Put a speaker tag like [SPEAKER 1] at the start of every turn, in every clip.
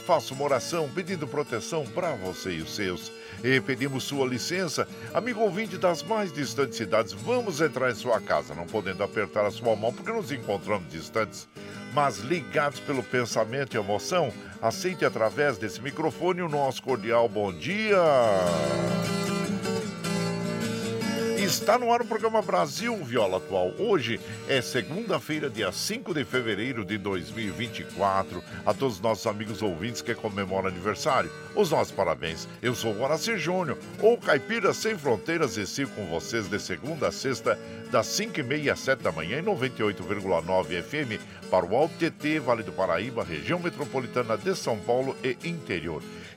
[SPEAKER 1] faça uma oração pedindo proteção para você e os seus. E pedimos sua licença, amigo ouvinte das mais distantes cidades, vamos entrar em sua casa, não podendo apertar a sua mão porque nos encontramos distantes mas ligados pelo pensamento e emoção, aceite através desse microfone o nosso cordial bom dia. Está no ar o programa Brasil Viola Atual. Hoje é segunda-feira, dia 5 de fevereiro de 2024. A todos os nossos amigos ouvintes que comemoram aniversário, os nossos parabéns. Eu sou Horácio Júnior, ou Caipira Sem Fronteiras, e sigo com vocês de segunda a sexta, das 5h30 às 7 da manhã, em 98,9 FM, para o Alto TT, Vale do Paraíba, região metropolitana de São Paulo e interior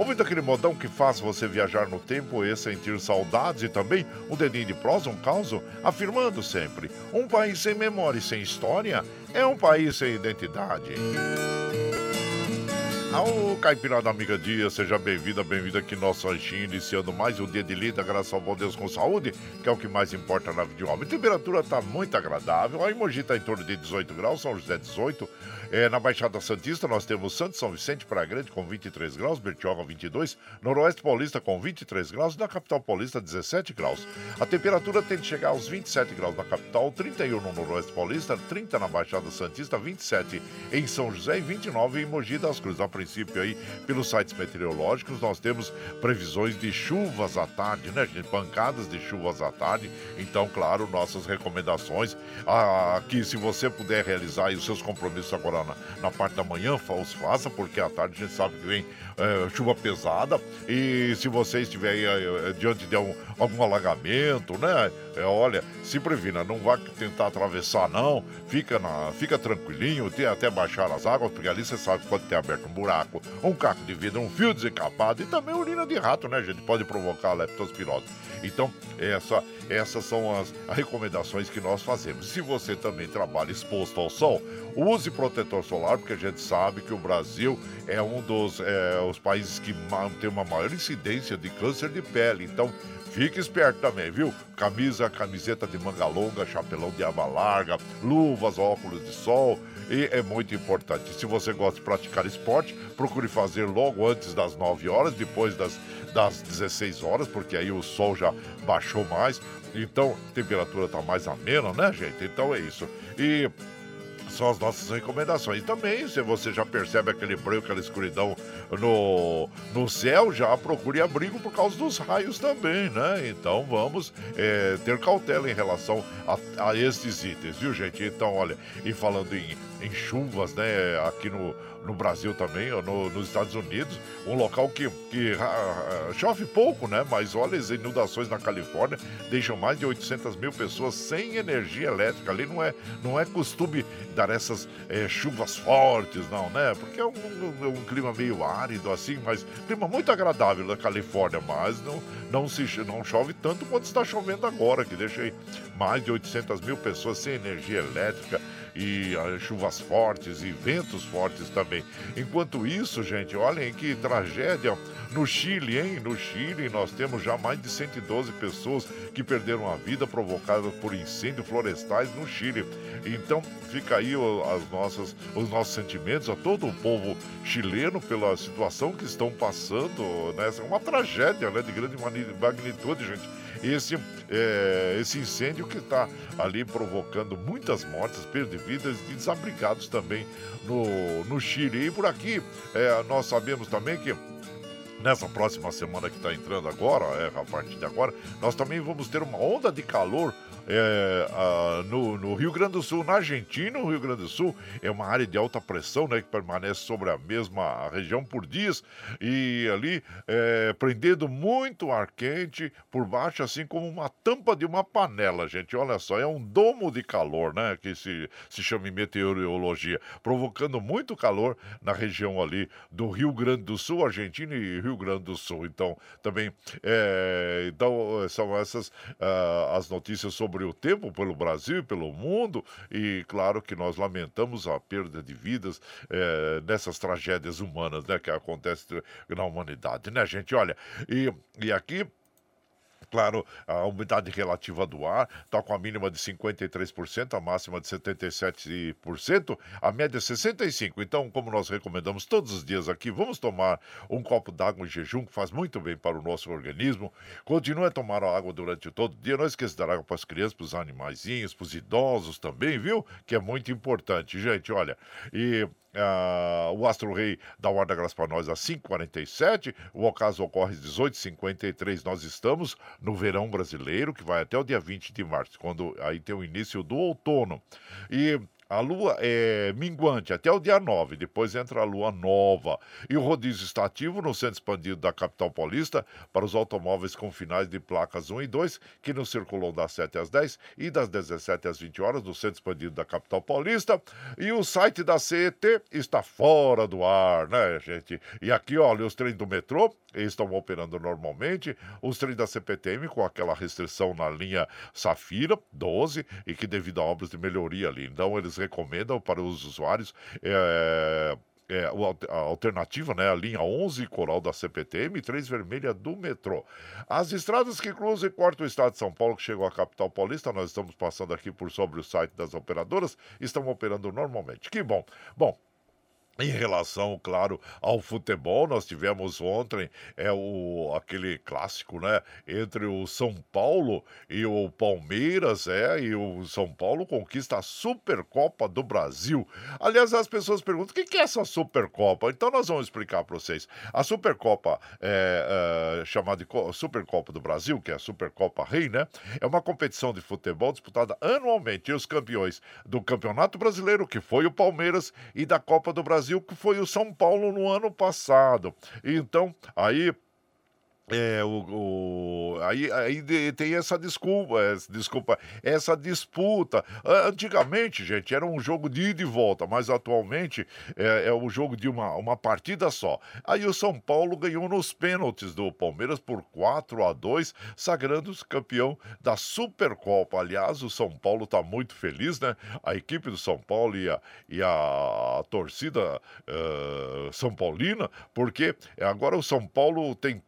[SPEAKER 1] Ouvindo aquele modão que faz você viajar no tempo e sentir saudades e também um dedinho de prosa, um caos, afirmando sempre: um país sem memória e sem história é um país sem identidade. Ao Caipirada Amiga Dia, seja bem-vinda, bem-vindo aqui no nosso ranchinho, iniciando mais um dia de lida, graças ao bom Deus com saúde, que é o que mais importa na vida de homem. A temperatura está muito agradável, a Emoji está em torno de 18 graus, São José 18, é, na Baixada Santista nós temos Santos São Vicente para Grande com 23 graus, Bertioga 22, Noroeste Paulista com 23 graus, na capital paulista 17 graus. A temperatura tem de chegar aos 27 graus na capital, 31 no Noroeste Paulista, 30 na Baixada Santista, 27 em São José e 29 em Mogi das Cruzes. A princípio aí, pelos sites meteorológicos, nós temos previsões de chuvas à tarde, né, gente? Pancadas de chuvas à tarde. Então, claro, nossas recomendações, ah, que se você puder realizar os seus compromissos agora na, na parte da manhã, os faça, porque à tarde a gente sabe que vem é, chuva pesada. E se você estiver aí, é, diante de algum, algum alagamento, né? é, olha, se previna, não vai tentar atravessar não, fica, na, fica tranquilinho, tem até baixar as águas, porque ali você sabe que pode ter aberto um buraco, um caco de vidro, um fio desencapado e também urina de rato, né, gente? Pode provocar leptospirose. Então, essa, essas são as recomendações que nós fazemos. Se você também trabalha exposto ao sol, use protetor solar, porque a gente sabe que o Brasil é um dos é, os países que tem uma maior incidência de câncer de pele. Então, Fique esperto também, viu? Camisa, camiseta de manga longa, chapelão de aba larga, luvas, óculos de sol. E é muito importante. Se você gosta de praticar esporte, procure fazer logo antes das 9 horas, depois das, das 16 horas, porque aí o sol já baixou mais. Então, a temperatura está mais amena, né, gente? Então é isso. E são as nossas recomendações. Também, se você já percebe aquele branco, aquela escuridão no, no céu, já procure abrigo por causa dos raios também, né? Então vamos é, ter cautela em relação a, a esses itens, viu, gente? Então, olha, e falando em, em chuvas, né, aqui no no Brasil também, no, nos Estados Unidos, um local que, que uh, chove pouco, né? Mas olha, as inundações na Califórnia deixam mais de 800 mil pessoas sem energia elétrica. Ali não é, não é costume dar essas é, chuvas fortes, não, né? Porque é um, um, um, clima meio árido assim, mas clima muito agradável na Califórnia, mas não, não, se, não chove tanto quanto está chovendo agora, que deixa aí mais de 800 mil pessoas sem energia elétrica e chuvas fortes e ventos fortes também. Enquanto isso, gente, olhem que tragédia no Chile, hein? No Chile nós temos já mais de 112 pessoas que perderam a vida provocadas por incêndios florestais no Chile. Então fica aí as nossas, os nossos sentimentos a todo o povo chileno pela situação que estão passando. Né? É uma tragédia né? de grande magnitude, gente esse, é, esse incêndio que está ali provocando muitas mortes, perda de vidas e desabrigados também no, no Chile. E por aqui, é, nós sabemos também que nessa próxima semana que está entrando agora, é, a partir de agora, nós também vamos ter uma onda de calor é, a, no, no, Rio Grande do Sul, na Argentina, o Rio Grande do Sul é uma área de alta pressão, né, que permanece sobre a mesma região por dias e ali é, prendendo muito ar quente por baixo, assim como uma tampa de uma panela, gente. Olha só, é um domo de calor, né, que se, se chama em meteorologia, provocando muito calor na região ali do Rio Grande do Sul, Argentina e Rio Grande do Sul. Então, também, é, então são essas uh, as notícias sobre sobre o tempo pelo Brasil e pelo mundo, e claro que nós lamentamos a perda de vidas é, nessas tragédias humanas né, que acontecem na humanidade, né, gente? Olha, e, e aqui claro, a umidade relativa do ar está com a mínima de 53%, a máxima de 77%, a média é 65%. Então, como nós recomendamos todos os dias aqui, vamos tomar um copo d'água em jejum, que faz muito bem para o nosso organismo. Continue a tomar água durante todo o dia. Não esqueça de dar água para as crianças, para os animaizinhos, para os idosos também, viu? Que é muito importante, gente. Olha, e Uh, o Astro Rei da graça para nós às 5h47. O ocaso ocorre às 18h53. Nós estamos no verão brasileiro, que vai até o dia 20 de março, quando aí tem o início do outono. E a lua é minguante até o dia 9, depois entra a lua nova. E o rodízio está ativo no centro expandido da capital paulista para os automóveis com finais de placas 1 e 2, que não circulam das 7 às 10 e das 17 às 20 horas no centro expandido da capital paulista. E o site da CET está fora do ar, né, gente? E aqui, olha, os trens do metrô estão operando normalmente. Os trens da CPTM com aquela restrição na linha Safira 12 e que devido a obras de melhoria ali. Então, eles recomendam para os usuários. É, é, a alternativa, né, a linha 11 Coral da CPTM e 3 Vermelha do metrô. As estradas que cruzam e cortam o estado de São Paulo, que chegam à capital paulista, nós estamos passando aqui por sobre o site das operadoras, estão operando normalmente. Que bom. Bom, em relação, claro, ao futebol, nós tivemos ontem é o aquele clássico, né, entre o São Paulo e o Palmeiras, é, e o São Paulo conquista a Supercopa do Brasil. Aliás, as pessoas perguntam: o que é essa Supercopa? Então nós vamos explicar para vocês. A Supercopa é, é, chamada de Supercopa do Brasil, que é a Supercopa Rei, né, é uma competição de futebol disputada anualmente e os campeões do Campeonato Brasileiro, que foi o Palmeiras, e da Copa do Brasil Brasil, que foi o São Paulo no ano passado. Então, aí É, o, o, aí, aí tem essa desculpa, essa, desculpa, essa disputa. Antigamente, gente, era um jogo de ida e volta, mas atualmente é, é um jogo de uma, uma partida só. Aí o São Paulo ganhou nos pênaltis do Palmeiras por 4 a 2 sagrando-se campeão da Supercopa. Aliás, o São Paulo está muito feliz, né? A equipe do São Paulo e a, e a torcida uh, São Paulina, porque agora o São Paulo tem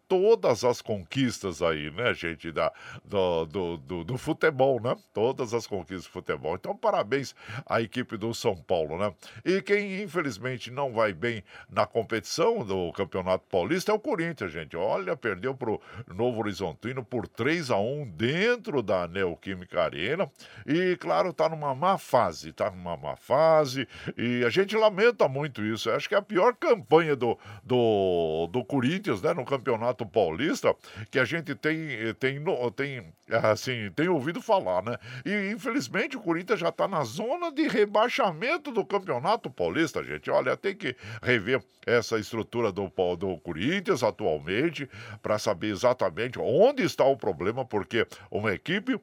[SPEAKER 1] todas as conquistas aí, né, gente, da, do, do, do, do, futebol, né? Todas as conquistas do futebol. Então, parabéns à equipe do São Paulo, né? E quem, infelizmente, não vai bem na competição do Campeonato Paulista é o Corinthians, gente. Olha, perdeu pro Novo Horizontino por 3 a 1 dentro da Neoquímica Arena. E, claro, tá numa má fase, tá numa má fase. E a gente lamenta muito isso. Acho que é a pior campanha do, do, do Corinthians, né, no Campeonato Campeonato Paulista que a gente tem, tem, tem, assim, tem ouvido falar, né? E infelizmente o Corinthians já está na zona de rebaixamento do Campeonato Paulista, gente. Olha, tem que rever essa estrutura do, do Corinthians atualmente para saber exatamente onde está o problema, porque uma equipe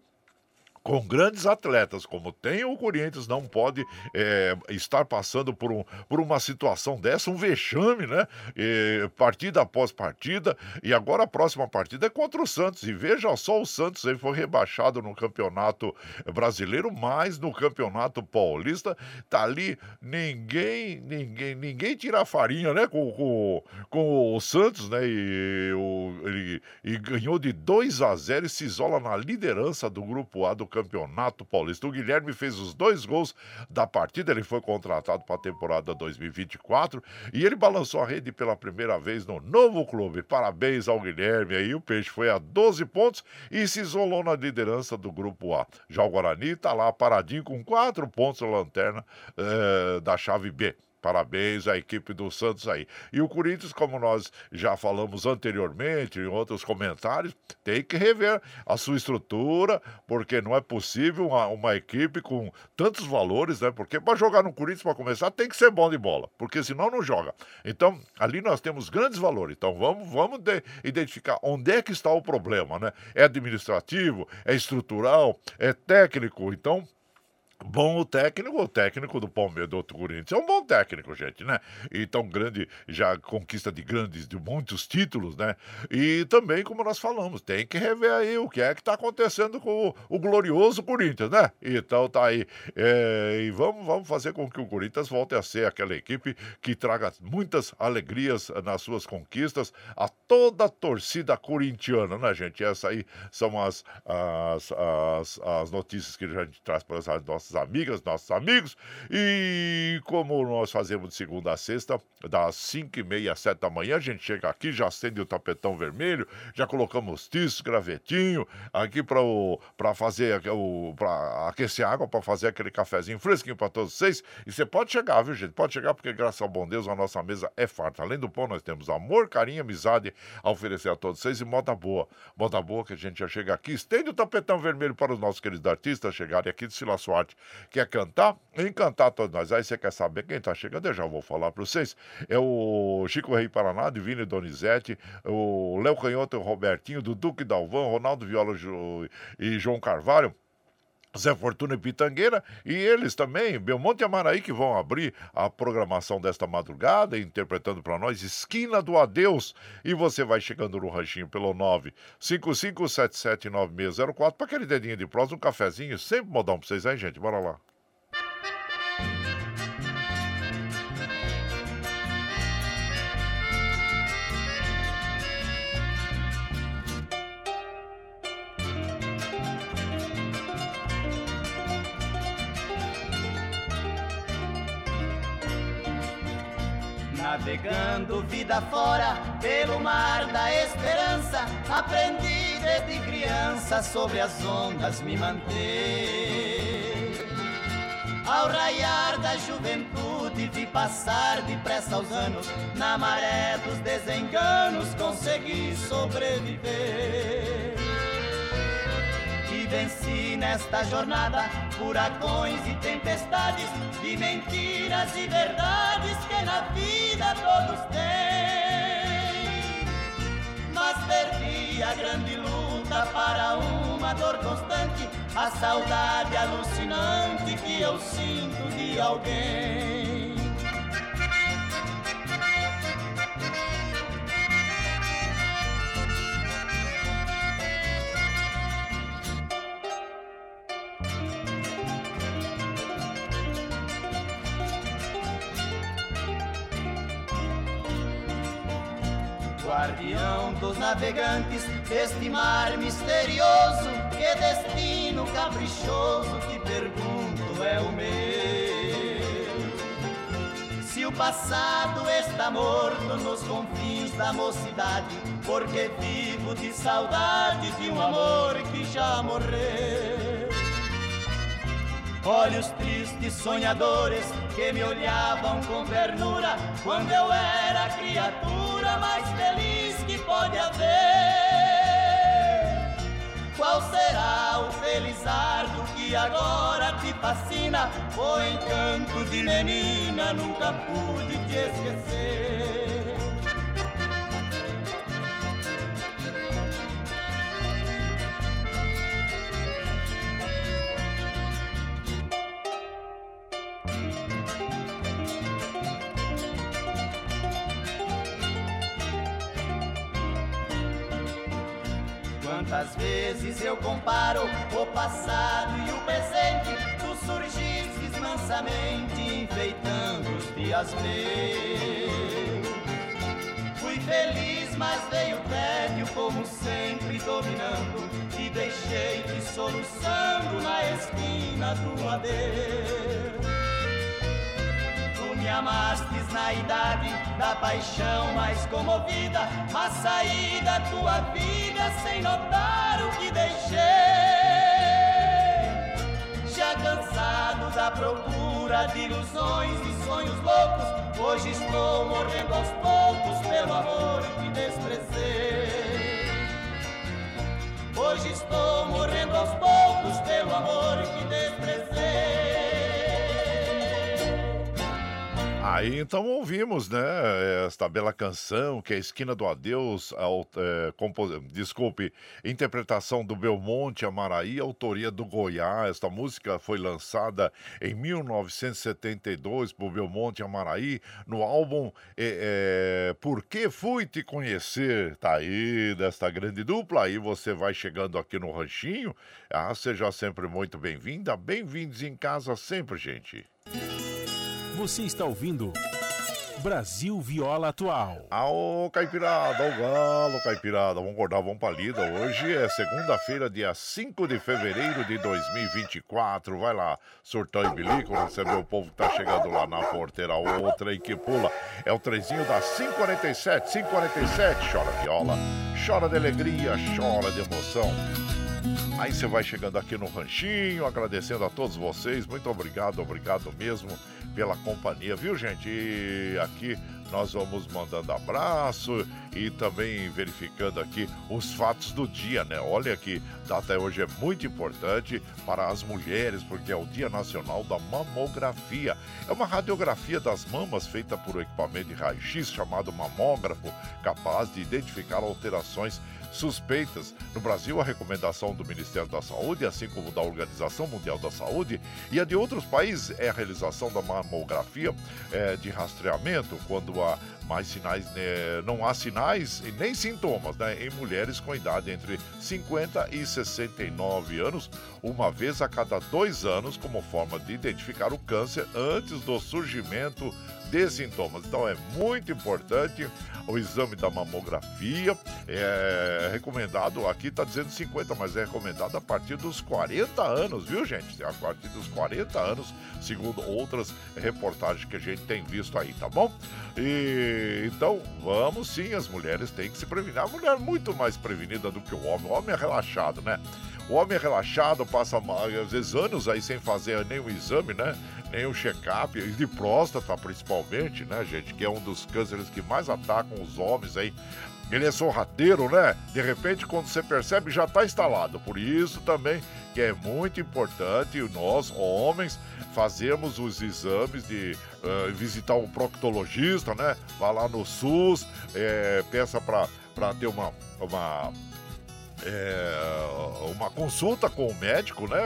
[SPEAKER 1] com grandes atletas, como tem o Corinthians, não pode é, estar passando por, um, por uma situação dessa, um vexame, né? E, partida após partida, e agora a próxima partida é contra o Santos. E veja só, o Santos aí foi rebaixado no campeonato brasileiro, mas no campeonato paulista tá ali, ninguém, ninguém, ninguém tira farinha, né? Com, com, com o Santos, né? E, o, ele, e ganhou de 2 a 0 e se isola na liderança do grupo A do Campeonato Paulista. O Guilherme fez os dois gols da partida, ele foi contratado para a temporada 2024 e ele balançou a rede pela primeira vez no novo clube. Parabéns ao Guilherme aí, o Peixe foi a 12 pontos e se isolou na liderança do Grupo A. Já o Guarani está lá paradinho com quatro pontos na lanterna eh, da chave B. Parabéns à equipe do Santos aí. E o Corinthians, como nós já falamos anteriormente, em outros comentários, tem que rever a sua estrutura, porque não é possível uma, uma equipe com tantos valores, né? Porque para jogar no Corinthians, para começar, tem que ser bom de bola, porque senão não joga. Então, ali nós temos grandes valores. Então, vamos, vamos de, identificar onde é que está o problema, né? É administrativo, é estrutural, é técnico. Então, Bom o técnico, o técnico do Palmeiras do Corinthians é um bom técnico, gente, né? E tão grande, já conquista de grandes, de muitos títulos, né? E também, como nós falamos, tem que rever aí o que é que tá acontecendo com o, o glorioso Corinthians, né? Então tá aí. É, e vamos, vamos fazer com que o Corinthians volte a ser aquela equipe que traga muitas alegrias nas suas conquistas a toda a torcida corintiana, né, gente? Essas aí são as, as, as, as notícias que a gente traz para as nossas nossas amigas, nossos amigos. E como nós fazemos de segunda a sexta, das 5 e meia às 7 da manhã, a gente chega aqui, já acende o tapetão vermelho, já colocamos tiço, gravetinho, aqui para fazer para aquecer água, para fazer aquele cafezinho fresquinho para todos vocês. E você pode chegar, viu, gente? Pode chegar, porque graças ao bom Deus a nossa mesa é farta. Além do pão, nós temos amor, carinho, amizade a oferecer a todos vocês e moda boa. Moda boa que a gente já chega aqui, estende o tapetão vermelho para os nossos queridos artistas chegarem aqui de Sila Suarte quer cantar? Encantar todos nós. Aí você quer saber quem está chegando? Eu já vou falar para vocês. É o Chico Rei Paraná, Divino Donizete, o Léo Canhoto o Robertinho, do Duque Dalvão, Ronaldo Viola e João Carvalho. Zé Fortuna e Pitangueira, e eles também, Belmonte e Amaraí, que vão abrir a programação desta madrugada, interpretando para nós Esquina do Adeus. E você vai chegando no ranchinho pelo 955779604 para aquele dedinho de prosa, um cafezinho, sempre modão para vocês aí, gente. Bora lá.
[SPEAKER 2] Navegando vida fora pelo mar da esperança, aprendi desde criança sobre as ondas me manter. Ao raiar da juventude vi passar depressa os anos, na maré dos desenganos consegui sobreviver venci nesta jornada furacões e tempestades de mentiras e verdades que na vida todos têm. Mas perdi a grande luta para uma dor constante, a saudade alucinante que eu sinto de alguém. Dos navegantes deste mar misterioso. Que destino caprichoso, que pergunto é o meu. Se o passado está morto nos confins da mocidade, porque vivo de saudade de um amor que já morreu. Olhos tristes, sonhadores, que me olhavam com ternura quando eu era criatura mais feliz pode haver. Qual será o felizardo que agora te fascina? O encanto de menina nunca pude te esquecer. Quantas vezes eu comparo o passado e o presente, tu surgistes mansamente enfeitando os dias meus. Fui feliz, mas veio o tédio como sempre dominando e deixei-te soluçando na esquina do adeus amastes na idade da paixão mais comovida, mas saí da tua vida sem notar o que deixei. Já cansado da procura de ilusões e sonhos loucos, hoje estou morrendo aos poucos pelo amor que desprezei. Hoje estou morrendo aos poucos pelo amor que desprezei.
[SPEAKER 1] Aí então ouvimos, né, esta bela canção que é a Esquina do Adeus, é, compos... desculpe, interpretação do Belmonte Amaraí, autoria do Goiás. Esta música foi lançada em 1972 por Belmonte Amaraí no álbum é, é, Por que Fui Te Conhecer? Tá aí, desta grande dupla. Aí você vai chegando aqui no Ranchinho. Ah, seja sempre muito bem-vinda. Bem-vindos em casa sempre, gente.
[SPEAKER 3] Você está ouvindo Brasil Viola Atual.
[SPEAKER 1] Ao Caipirada, ao Galo, Caipirada. Vamos acordar, vamos pra lida. Hoje é segunda-feira, dia 5 de fevereiro de 2024. Vai lá, surtão e bilico, receber o povo que tá chegando lá na porteira. Outra aí que pula. É o trezinho da 547, 547. Chora viola, chora de alegria, chora de emoção. Aí você vai chegando aqui no Ranchinho, agradecendo a todos vocês. Muito obrigado, obrigado mesmo pela companhia, viu, gente? E aqui nós vamos mandando abraço e também verificando aqui os fatos do dia, né? Olha que data hoje é muito importante para as mulheres, porque é o Dia Nacional da Mamografia. É uma radiografia das mamas feita por um equipamento de raio-x chamado mamógrafo, capaz de identificar alterações suspeitas. No Brasil, a recomendação do Ministério da Saúde, assim como da Organização Mundial da Saúde e a de outros países, é a realização da mamografia é, de rastreamento quando há mais sinais, né, não há sinais e nem sintomas né, em mulheres com idade entre 50 e 69 anos, uma vez a cada dois anos, como forma de identificar o câncer antes do surgimento de sintomas. Então é muito importante o exame da mamografia. É recomendado, aqui está dizendo 50, mas é recomendado a partir dos 40 anos, viu, gente? A partir dos 40 anos, segundo outras reportagens que a gente tem visto aí, tá bom? E então, vamos sim, as mulheres têm que se prevenir. A mulher é muito mais prevenida do que o homem. O homem é relaxado, né? O homem é relaxado, passa às vezes anos aí sem fazer nenhum exame, né? Nenhum check-up, de próstata principalmente, né, gente? Que é um dos cânceres que mais atacam os homens aí. Ele é sorrateiro, né? De repente, quando você percebe, já está instalado. Por isso também que é muito importante nós, homens, fazermos os exames de uh, visitar um proctologista, né? Vá lá no SUS, é, peça para ter uma, uma é, uma consulta com o médico, né?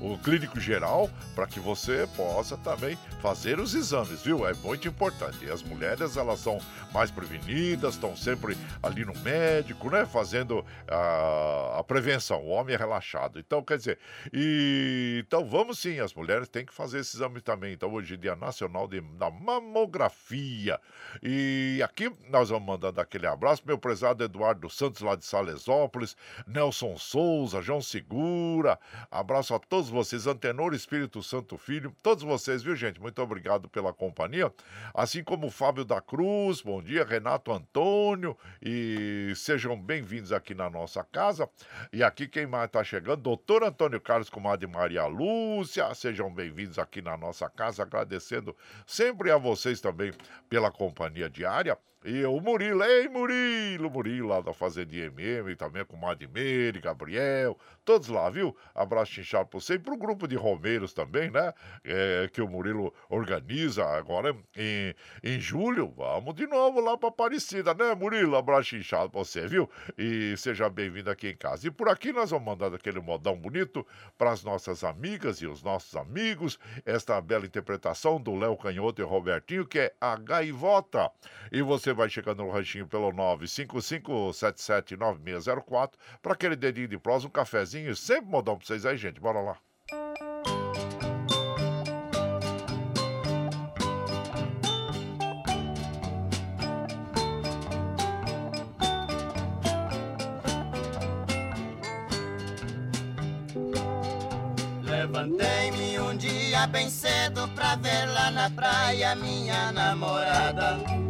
[SPEAKER 1] O, clínico geral, para que você possa também fazer os exames, viu? É muito importante. E as mulheres, elas são mais prevenidas, estão sempre ali no médico, né? Fazendo a, a prevenção. O homem é relaxado. Então, quer dizer, e, então vamos sim, as mulheres têm que fazer esse exame também. Então, hoje é dia nacional de, da mamografia. E aqui nós vamos mandando aquele abraço, meu prezado Eduardo Santos, lá de Salesópolis, Nelson Souza, João Segura. Abraço a todos vocês, Antenor Espírito Santo Filho, todos vocês, viu, gente? Muito obrigado pela companhia. Assim como o Fábio da Cruz, bom dia, Renato Antônio, e sejam bem-vindos aqui na nossa casa. E aqui quem mais está chegando, doutor Antônio Carlos, comadre Maria Lúcia, sejam bem-vindos aqui na nossa casa, agradecendo sempre a vocês também pela companhia diária. E o Murilo, ei Murilo, Murilo lá da Fazendinha MM, também com Madmeire, Gabriel, todos lá, viu? Abraço inchado pra você e pro grupo de Romeiros também, né? É, que o Murilo organiza agora em, em julho. Vamos de novo lá pra Aparecida, né, Murilo? Abraço inchado pra você, viu? E seja bem-vindo aqui em casa. E por aqui nós vamos mandar aquele modão bonito para as nossas amigas e os nossos amigos. Esta bela interpretação do Léo Canhoto e Robertinho, que é a Gaivota. E você você vai chegando no ranchinho pelo 955779604 para aquele dedinho de prosa, um cafezinho, sempre modão para vocês aí, gente. Bora lá.
[SPEAKER 2] Levantei-me um dia bem cedo pra ver lá na praia minha namorada.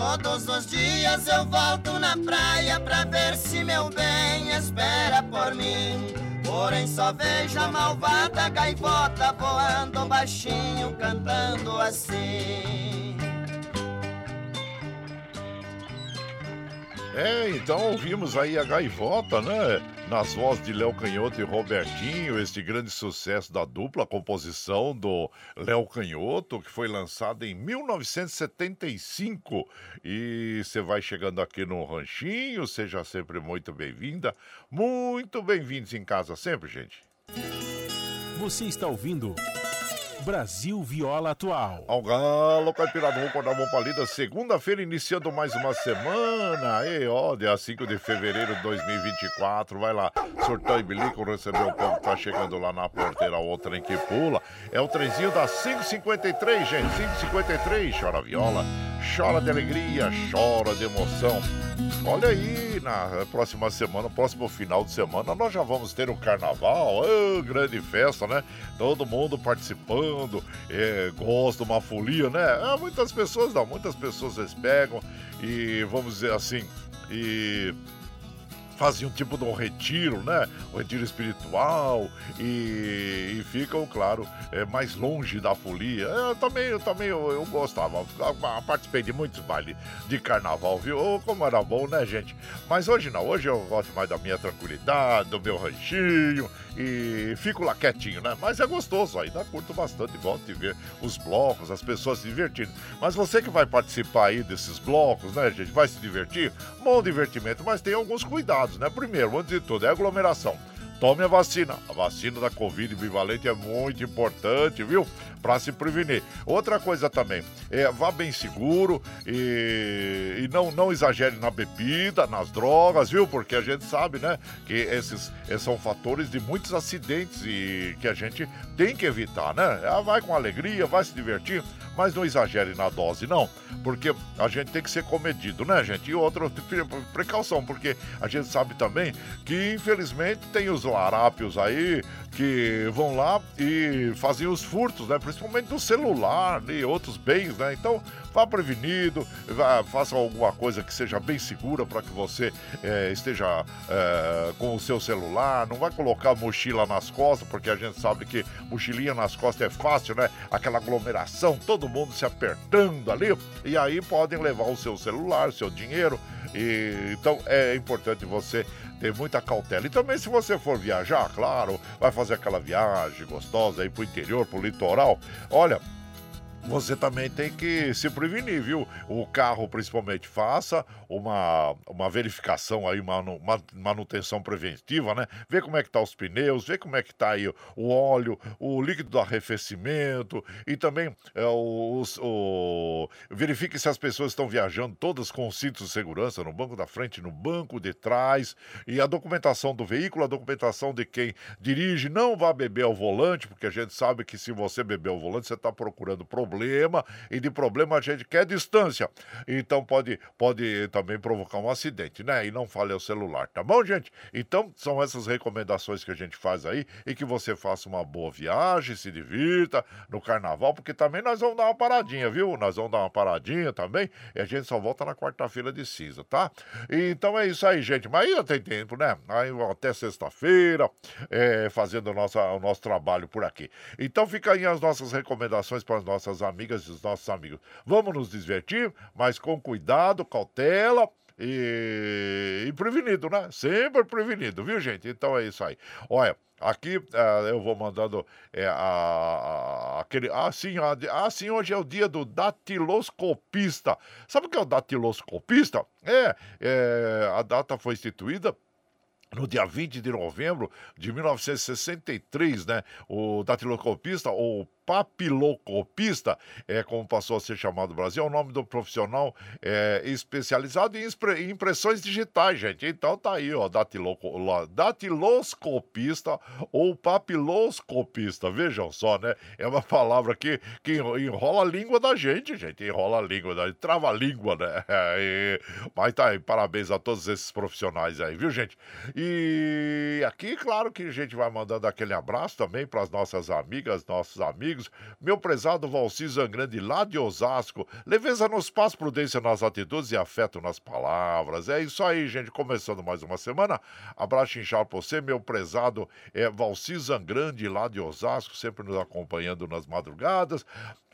[SPEAKER 2] Todos os dias eu volto na praia pra ver se meu bem espera por mim. Porém só vejo a malvada gaivota voando baixinho, cantando assim.
[SPEAKER 1] É, então ouvimos aí a gaivota, né? nas vozes de Léo Canhoto e Robertinho, este grande sucesso da dupla composição do Léo Canhoto, que foi lançado em 1975. E você vai chegando aqui no Ranchinho, seja sempre muito bem-vinda. Muito bem-vindos em casa sempre, gente.
[SPEAKER 3] Você está ouvindo. Brasil Viola Atual.
[SPEAKER 1] Ao galo, caipirada, vamos acordar mão palida. Segunda-feira, iniciando mais uma semana. E ó, dia 5 de fevereiro de 2024. Vai lá, surtão e bilico, recebeu o povo que tá chegando lá na porteira, o trem que pula. É o trenzinho da 553, gente. 553, chora viola, chora de alegria, chora de emoção. Olha aí, na próxima semana, próximo final de semana, nós já vamos ter o carnaval, oh, grande festa, né? Todo mundo participando, é, gosta de uma folia, né? Ah, muitas pessoas não, muitas pessoas pegam e vamos dizer assim, e faziam um tipo de um retiro, né? Um retiro espiritual e, e ficam, claro, é, mais longe da folia. Eu também, eu também eu, eu gostava, participei de muitos bailes de carnaval, viu? Como era bom, né, gente? Mas hoje não, hoje eu gosto mais da minha tranquilidade, do meu ranchinho e fico lá quietinho, né? Mas é gostoso, ainda curto bastante, gosto de ver os blocos, as pessoas se divertindo. Mas você que vai participar aí desses blocos, né, gente, vai se divertir? Bom divertimento, mas tem alguns cuidados, né? Primeiro, antes de tudo, é aglomeração. Tome a vacina. A vacina da Covid bivalente é muito importante, viu? Para se prevenir. Outra coisa também, é, vá bem seguro e, e não, não exagere na bebida, nas drogas, viu? Porque a gente sabe, né, que esses, esses são fatores de muitos acidentes e que a gente tem que evitar, né? Ah, vai com alegria, vai se divertir, mas não exagere na dose, não, porque a gente tem que ser comedido, né, gente? E outra precaução, porque a gente sabe também que, infelizmente, tem os larápios aí que vão lá e fazem os furtos, né? Principalmente do celular e outros bens, né? Então, vá prevenido, vá, faça alguma coisa que seja bem segura para que você é, esteja é, com o seu celular. Não vai colocar mochila nas costas, porque a gente sabe que mochilinha nas costas é fácil, né? Aquela aglomeração, todo mundo se apertando ali, e aí podem levar o seu celular, seu dinheiro. E, então é importante você ter muita cautela. E também se você for viajar, claro, vai fazer aquela viagem gostosa aí pro interior, pro litoral, olha, você também tem que se prevenir, viu? O carro, principalmente, faça uma, uma verificação aí, uma, uma manutenção preventiva, né? Vê como é que tá os pneus, vê como é que tá aí o óleo, o líquido do arrefecimento e também é, o, o, verifique se as pessoas estão viajando todas com cintos de segurança no banco da frente, no banco de trás e a documentação do veículo, a documentação de quem dirige. Não vá beber ao volante, porque a gente sabe que se você beber ao volante, você está procurando problema problema, e de problema a gente quer distância. Então pode, pode também provocar um acidente, né? E não fale o celular, tá bom, gente? Então são essas recomendações que a gente faz aí e que você faça uma boa viagem, se divirta no carnaval, porque também nós vamos dar uma paradinha, viu? Nós vamos dar uma paradinha também e a gente só volta na quarta-feira de cinza, tá? Então é isso aí, gente. Mas ainda tem tempo, né? Aí até sexta-feira, é, fazendo o nosso, o nosso trabalho por aqui. Então fica aí as nossas recomendações para as nossas amigas e os nossos amigos. Vamos nos divertir, mas com cuidado, cautela. E, e prevenido, né? Sempre prevenido, viu, gente? Então é isso aí. Olha, Aqui uh, eu vou mandando é, a, a, aquele. Ah sim, a, ah, sim, hoje é o dia do datiloscopista. Sabe o que é o datiloscopista? É, é a data foi instituída no dia 20 de novembro de 1963, né? O datiloscopista, ou papilocopista, é como passou a ser chamado no Brasil, é o nome do profissional é, especializado em impressões digitais, gente. Então tá aí, ó, datiloco, datiloscopista ou papiloscopista, vejam só, né? É uma palavra que, que enrola a língua da gente, gente, enrola a língua da trava a língua, né? E, mas tá aí, parabéns a todos esses profissionais aí, viu, gente? E aqui, claro que a gente vai mandando aquele abraço também para as nossas amigas, nossos amigos, amigos, meu prezado Valci Zangrande, lá de Osasco. Leveza nos passos, prudência nas atitudes e afeto nas palavras. É isso aí, gente. Começando mais uma semana. Abraço inchado pra você, meu prezado é, Valci Zangrande, lá de Osasco, sempre nos acompanhando nas madrugadas.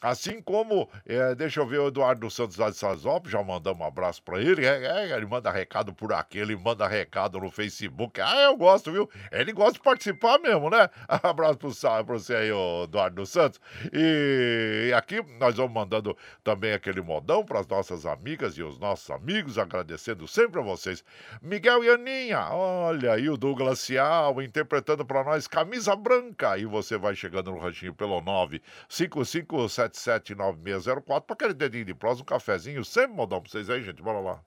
[SPEAKER 1] Assim como, é, deixa eu ver o Eduardo Santos lá de Sazop, já mandamos um abraço para ele. É, é, ele manda recado por aqui, ele manda recado no Facebook. Ah, eu gosto, viu? Ele gosta de participar mesmo, né? Abraço para você aí, Eduardo Santos. E, e aqui nós vamos mandando também aquele modão para as nossas amigas e os nossos amigos, agradecendo sempre a vocês. Miguel e Aninha, olha aí o Douglas Cial interpretando para nós Camisa Branca. E você vai chegando no ranchinho pelo 955 9779604 para aquele dedinho de prosa, um cafezinho, sempre modão para vocês aí, gente. Bora lá.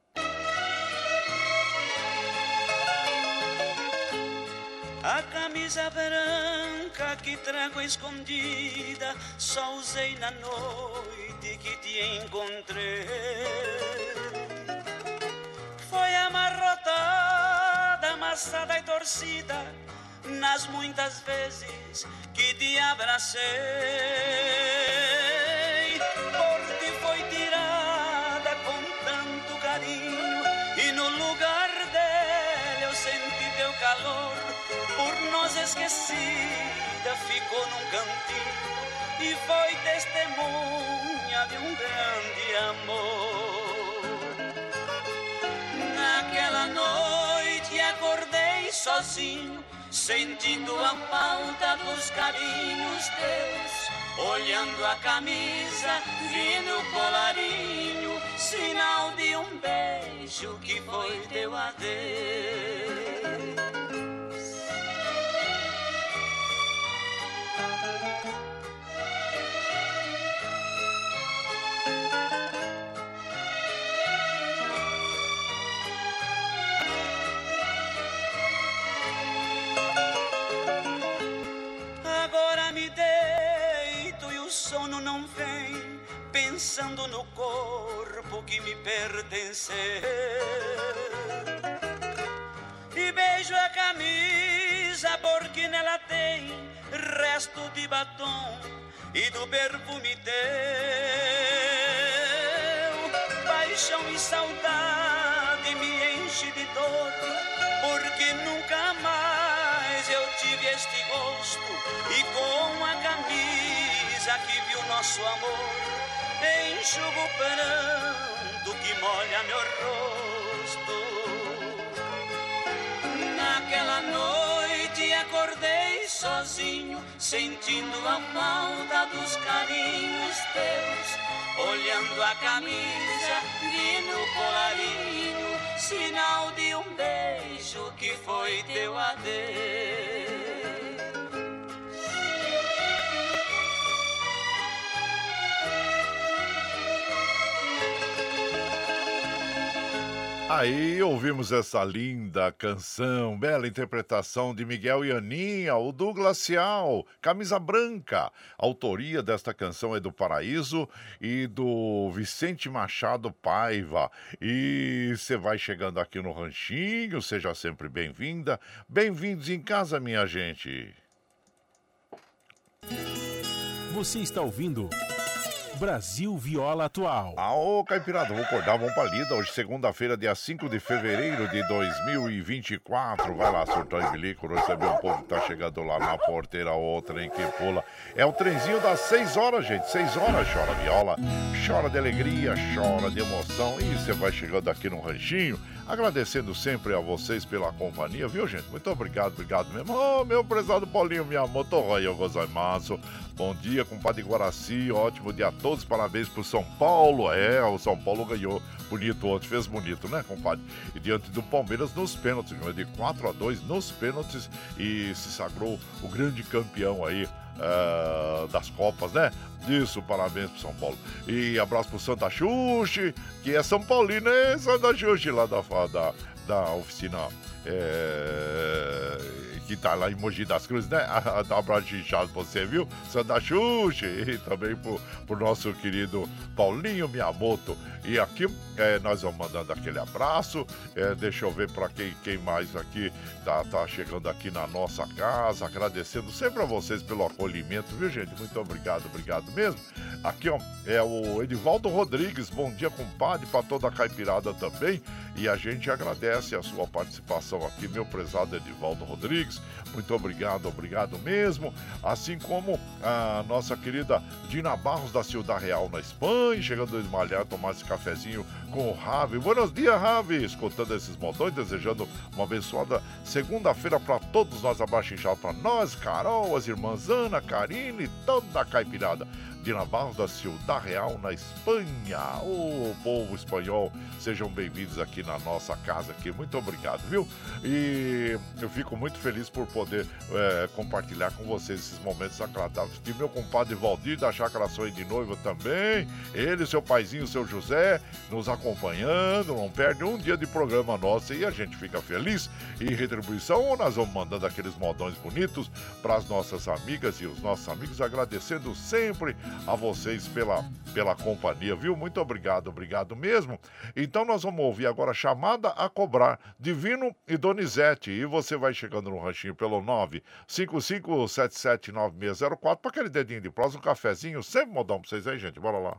[SPEAKER 4] Camisa branca que trago escondida Só usei na noite que te encontrei. Foi amarrotada, amassada e torcida Nas muitas vezes que te abracei esquecida, ficou num cantinho e foi testemunha de um grande amor. Naquela noite acordei sozinho, sentindo a falta dos carinhos teus. Olhando a camisa, vi no colarinho, sinal de um beijo que foi teu adeus. Pensando no corpo que me pertenceu. E beijo a camisa porque nela tem resto de batom e do perfume teu. Paixão e saudade me enche de dor porque nunca mais eu tive este gosto e com a camisa que viu nosso amor enxugo o pranto que molha meu rosto. Naquela noite acordei sozinho, sentindo a falta dos carinhos teus, olhando a camisa e no colarinho, sinal de um beijo que foi teu adeus.
[SPEAKER 1] Aí ouvimos essa linda canção, bela interpretação de Miguel e Aninha, o do Glacial, Camisa Branca. A autoria desta canção é do Paraíso e do Vicente Machado Paiva. E você vai chegando aqui no Ranchinho, seja sempre bem-vinda. Bem-vindos em casa, minha gente.
[SPEAKER 3] Você está ouvindo Brasil Viola Atual.
[SPEAKER 1] Ah, ô Caipirada, vou acordar, vamos pra lida. Hoje, segunda-feira, dia 5 de fevereiro de 2024. Vai lá, surtão e bilico, receber um povo que tá chegando lá na porteira, outra em que pula. É o trenzinho das 6 horas, gente. 6 horas, chora viola, chora de alegria, chora de emoção. E você vai chegando aqui no ranchinho, agradecendo sempre a vocês pela companhia, viu, gente? Muito obrigado, obrigado mesmo. Ô, oh, meu prezado Paulinho, minha motorroia, gozaimaço. Bom dia, compadre Guaraci, ótimo dia a todos, parabéns pro São Paulo. É, o São Paulo ganhou bonito ontem, fez bonito, né, compadre? E diante do Palmeiras nos pênaltis, de 4 a 2 nos pênaltis e se sagrou o grande campeão aí. Uh, das Copas, né? Isso, parabéns pro São Paulo. E abraço pro Santa Xuxi, que é São Paulino, é Santa Xuxi lá da, da, da oficina. É que tá lá em Mogi das Cruzes, né? Dá um abraço inchado você, viu? Santa Xuxa e também pro, pro nosso querido Paulinho Miyamoto. E aqui é, nós vamos mandando aquele abraço. É, deixa eu ver para quem, quem mais aqui tá, tá chegando aqui na nossa casa. Agradecendo sempre a vocês pelo acolhimento, viu, gente? Muito obrigado, obrigado mesmo. Aqui, ó, é o Edivaldo Rodrigues. Bom dia, compadre, para toda a caipirada também. E a gente agradece a sua participação aqui, meu prezado Edivaldo Rodrigues. Muito obrigado, obrigado mesmo. Assim como a nossa querida Dina Barros da Ciudad Real na Espanha, chegando a esmalhar, tomar esse cafezinho com o Ravi. Buenos dias, Ravi! Escutando esses modões, desejando uma abençoada segunda-feira para todos nós. Abaixo para nós, Carol, as irmãs Ana, Karine toda a caipirada de Navarro da Ciudad Real, na Espanha. O povo espanhol, sejam bem-vindos aqui na nossa casa aqui. Muito obrigado, viu? E eu fico muito feliz por poder é, compartilhar com vocês esses momentos agradáveis. Que meu compadre Valdir da Chácara Sonho de Noiva também, ele, seu paizinho, seu José, nos acompanhando, não perde um dia de programa nosso e a gente fica feliz. E retribuição, nós vamos mandando aqueles modões bonitos para as nossas amigas e os nossos amigos, agradecendo sempre a vocês pela, pela companhia, viu? Muito obrigado, obrigado mesmo. Então nós vamos ouvir agora Chamada a Cobrar, Divino e Donizete. E você vai chegando no ranchinho pelo 955779604 para aquele dedinho de prosa, um cafezinho, sempre modão para vocês aí, gente. Bora lá.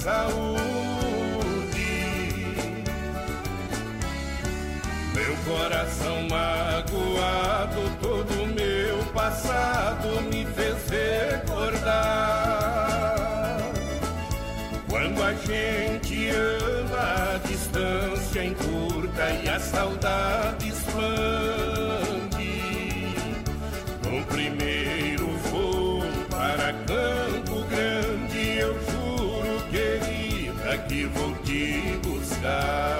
[SPEAKER 5] Saúde. Meu coração magoado, todo meu passado me fez recordar. Quando a gente ama, a distância encurta e a saudade expande. Te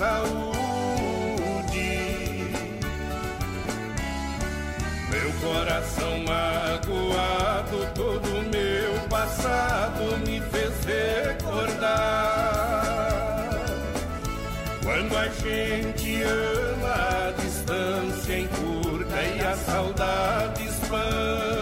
[SPEAKER 5] saúde. Meu coração magoado, todo meu passado me fez recordar. Quando a gente ama, a distância encurta e a saudade expande.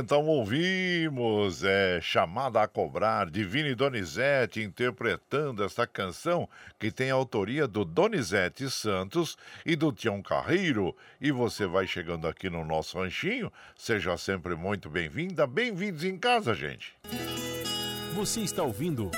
[SPEAKER 1] Então ouvimos é, Chamada a Cobrar, de Vini Donizete interpretando esta canção que tem autoria do Donizete Santos e do Tião Carreiro. E você vai chegando aqui no nosso ranchinho, seja sempre muito bem-vinda, bem-vindos em casa, gente.
[SPEAKER 3] Você está ouvindo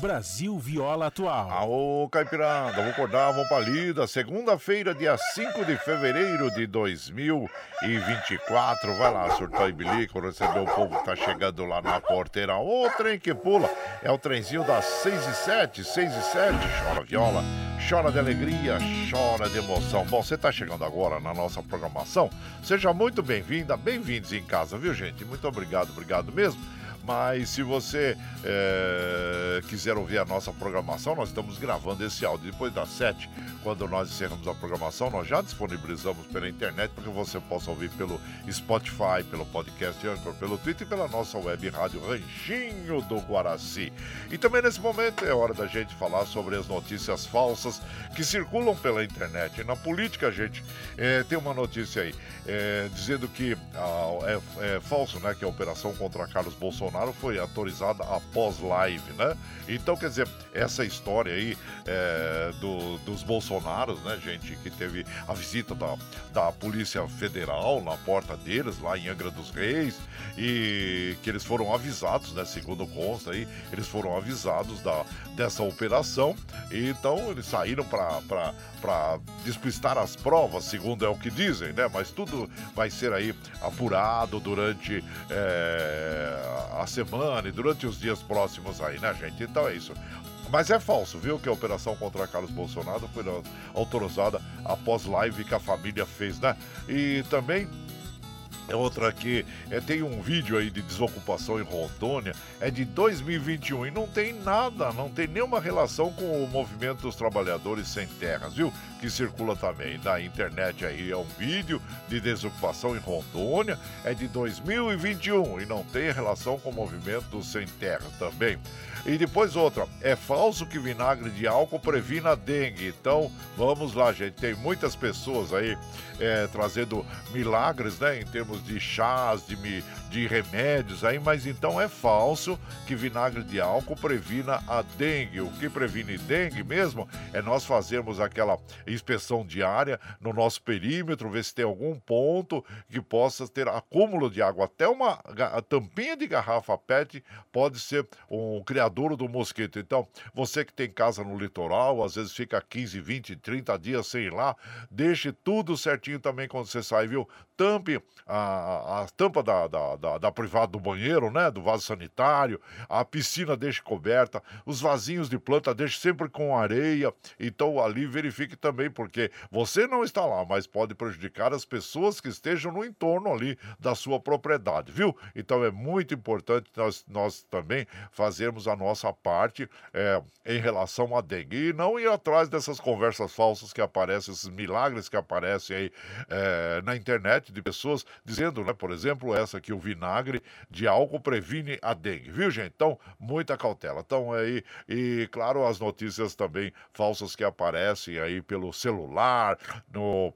[SPEAKER 3] Brasil Viola Atual.
[SPEAKER 1] Aô, Caipirada, vamos acordar, vamos pra lida. Segunda-feira, dia 5 de fevereiro de 2024. Vai lá, surtou e bilico, receber o povo que tá chegando lá na porteira. Ô, trem que pula. É o trenzinho das 6 e 7, 6 e 7. Chora viola, chora de alegria, chora de emoção. Bom, você tá chegando agora na nossa programação. Seja muito bem-vinda, bem-vindos em casa, viu, gente? Muito obrigado, obrigado mesmo. Mas se você é, quiser ouvir a nossa programação, nós estamos gravando esse áudio depois das 7, quando nós encerramos a programação, nós já disponibilizamos pela internet para que você possa ouvir pelo Spotify, pelo podcast Anchor, pelo Twitter e pela nossa web rádio Ranchinho do Guaraci. E também nesse momento é hora da gente falar sobre as notícias falsas que circulam pela internet. Na política, gente, é, tem uma notícia aí é, dizendo que ah, é, é falso, né, que a operação contra Carlos Bolsonaro foi autorizada após live, né? Então, quer dizer, essa história aí é, do, dos Bolsonaros, né, gente, que teve a visita da, da Polícia Federal na porta deles, lá em Angra dos Reis, e que eles foram avisados, né, segundo consta aí, eles foram avisados da, dessa operação, e então eles saíram para despistar as provas, segundo é o que dizem, né? Mas tudo vai ser aí apurado durante é, a semana e durante os dias próximos aí, né, gente? Então é isso. Mas é falso, viu? Que a operação contra Carlos Bolsonaro foi autorizada após live que a família fez, né? E também é outra aqui, é, tem um vídeo aí de desocupação em Rondônia, é de 2021 e não tem nada, não tem nenhuma relação com o movimento dos trabalhadores sem terras, viu? Que circula também na internet aí, é um vídeo de desocupação em Rondônia, é de 2021 e não tem relação com o movimento dos sem terras também. E depois outra, é falso que vinagre de álcool previne a dengue. Então, vamos lá, gente. Tem muitas pessoas aí é, trazendo milagres, né? Em termos de chás, de, de remédios aí, mas então é falso que vinagre de álcool previna a dengue. O que previne dengue mesmo é nós fazermos aquela inspeção diária no nosso perímetro, ver se tem algum ponto que possa ter acúmulo de água. Até uma tampinha de garrafa PET pode ser um criador do mosquito. Então, você que tem casa no litoral, às vezes fica 15, 20, 30 dias sem ir lá, deixe tudo certinho também quando você sai, viu? Tampe a, a tampa da, da, da, da privada do banheiro, né? Do vaso sanitário, a piscina deixe coberta, os vasinhos de planta deixe sempre com areia. Então, ali verifique também, porque você não está lá, mas pode prejudicar as pessoas que estejam no entorno ali da sua propriedade, viu? Então, é muito importante nós, nós também fazermos a nossa parte é, em relação à dengue e não ir atrás dessas conversas falsas que aparecem, esses milagres que aparecem aí é, na internet de pessoas dizendo, né, por exemplo, essa que o vinagre de álcool previne a dengue, viu, gente? Então, muita cautela. Então, aí, e claro, as notícias também falsas que aparecem aí pelo celular, no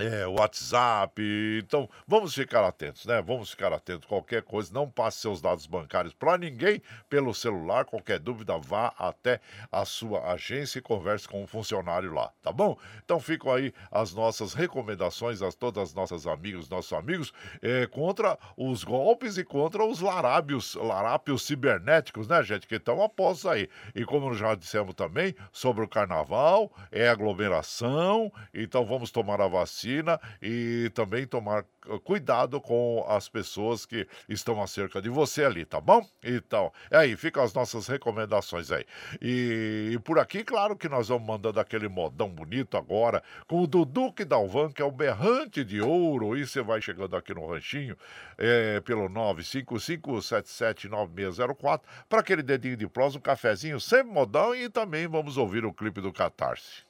[SPEAKER 1] é, WhatsApp. Então, vamos ficar atentos, né? Vamos ficar atentos. Qualquer coisa, não passe seus dados bancários para ninguém pelo celular. Qualquer dúvida, vá até a sua agência e converse com um funcionário lá, tá bom? Então, ficam aí as nossas recomendações a todas as nossas amigas, nossos amigos, é, contra os golpes e contra os larábios, larápios cibernéticos, né, gente? Que estão após aí. E como já dissemos também sobre o carnaval, é aglomeração, então vamos tomar a vacina vacina e também tomar cuidado com as pessoas que estão acerca de você ali, tá bom? Então, é aí, ficam as nossas recomendações aí. E, e, por aqui, claro que nós vamos mandando aquele modão bonito agora com o Dudu Dalvan, que é o berrante de ouro. E você vai chegando aqui no ranchinho é, pelo 955779604 para aquele dedinho de prosa, um cafezinho, sempre modão e também vamos ouvir o clipe do Catarse.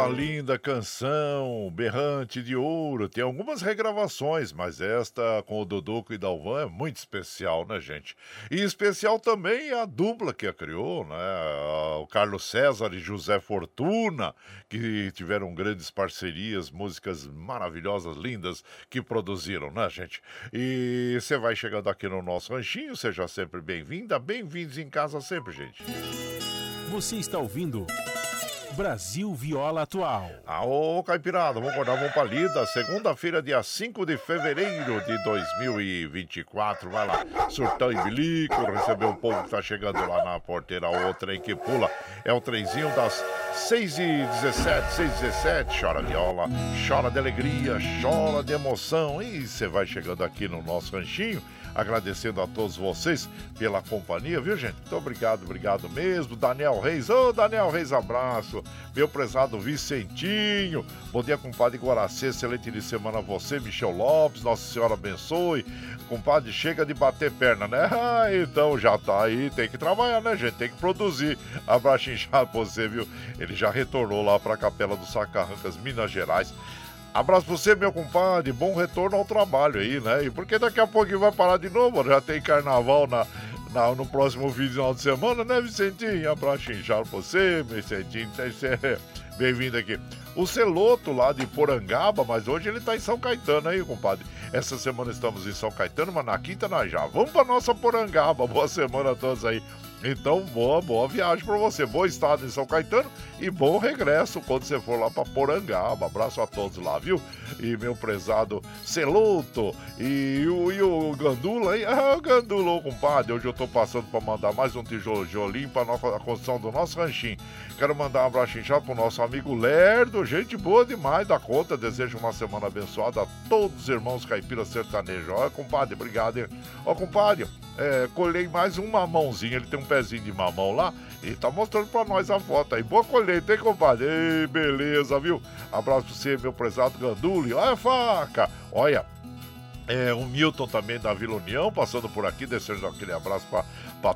[SPEAKER 1] Esta linda canção, Berrante de Ouro, tem algumas regravações, mas esta com o Doduco e Dalvan é muito especial, né, gente? E especial também a dupla que a criou, né? O Carlos César e José Fortuna, que tiveram grandes parcerias, músicas maravilhosas, lindas, que produziram, né, gente? E você vai chegando aqui no nosso ranchinho, seja sempre bem-vinda, bem-vindos em casa sempre, gente.
[SPEAKER 3] Você está ouvindo Brasil Viola Atual.
[SPEAKER 1] Aô, Caipirada, vamos acordar, vamos pra lida. Segunda-feira, dia 5 de fevereiro de 2024. Vai lá, surtão e bilico, receber o povo que tá chegando lá na porteira. O trem que pula é o trenzinho das 6 e 17 6 e 17 Chora viola, chora de alegria, chora de emoção. E você vai chegando aqui no nosso ranchinho. Agradecendo a todos vocês pela companhia, viu, gente? Muito obrigado, obrigado mesmo. Daniel Reis, ô Daniel Reis, abraço. Meu prezado Vicentinho, bom dia, compadre Guaracê, excelente de semana a você, Michel Lopes, Nossa Senhora abençoe. Compadre, chega de bater perna, né? Ah, então já tá aí, tem que trabalhar, né, gente? Tem que produzir. Abraço inchado pra você, viu? Ele já retornou lá pra Capela do Sacarrancas, Minas Gerais. Abraço pra você, meu compadre. Bom retorno ao trabalho aí, né? E porque daqui a pouco vai parar de novo, já tem carnaval na, na- no próximo final de semana, né, Vicentinho? Abraço inchado pra você, Vicentinho. É Bem-vindo aqui. O Celoto lá de Porangaba, mas hoje ele tá em São Caetano aí, compadre. Essa semana estamos em São Caetano, mas na quinta nós já. Vamos pra nossa Porangaba. Boa semana a todos aí. Então, boa, boa viagem pra você. Boa estado em São Caetano e bom regresso quando você for lá pra Porangaba. Abraço a todos lá, viu? E meu prezado Celoto e o, e o Gandula, hein? Ah, Gandula, ô, compadre. Hoje eu tô passando pra mandar mais um tijolinho nossa, a construção do nosso ranchinho. Quero mandar um abraço inchado pro nosso amigo Lerdo, gente boa demais da conta. Desejo uma semana abençoada a todos os irmãos caipiras sertanejos. Ó, compadre, obrigado, hein? Ó, compadre, é, colhei mais um mamãozinho. Ele tem um pezinho de mamão lá e tá mostrando pra nós a foto aí. Boa colheita, hein, compadre? Ei, beleza, viu? Abraço pra você, meu prezado Gandule. Olha a faca! Olha. É, o Milton também da Vila União, passando por aqui, descendo aquele abraço para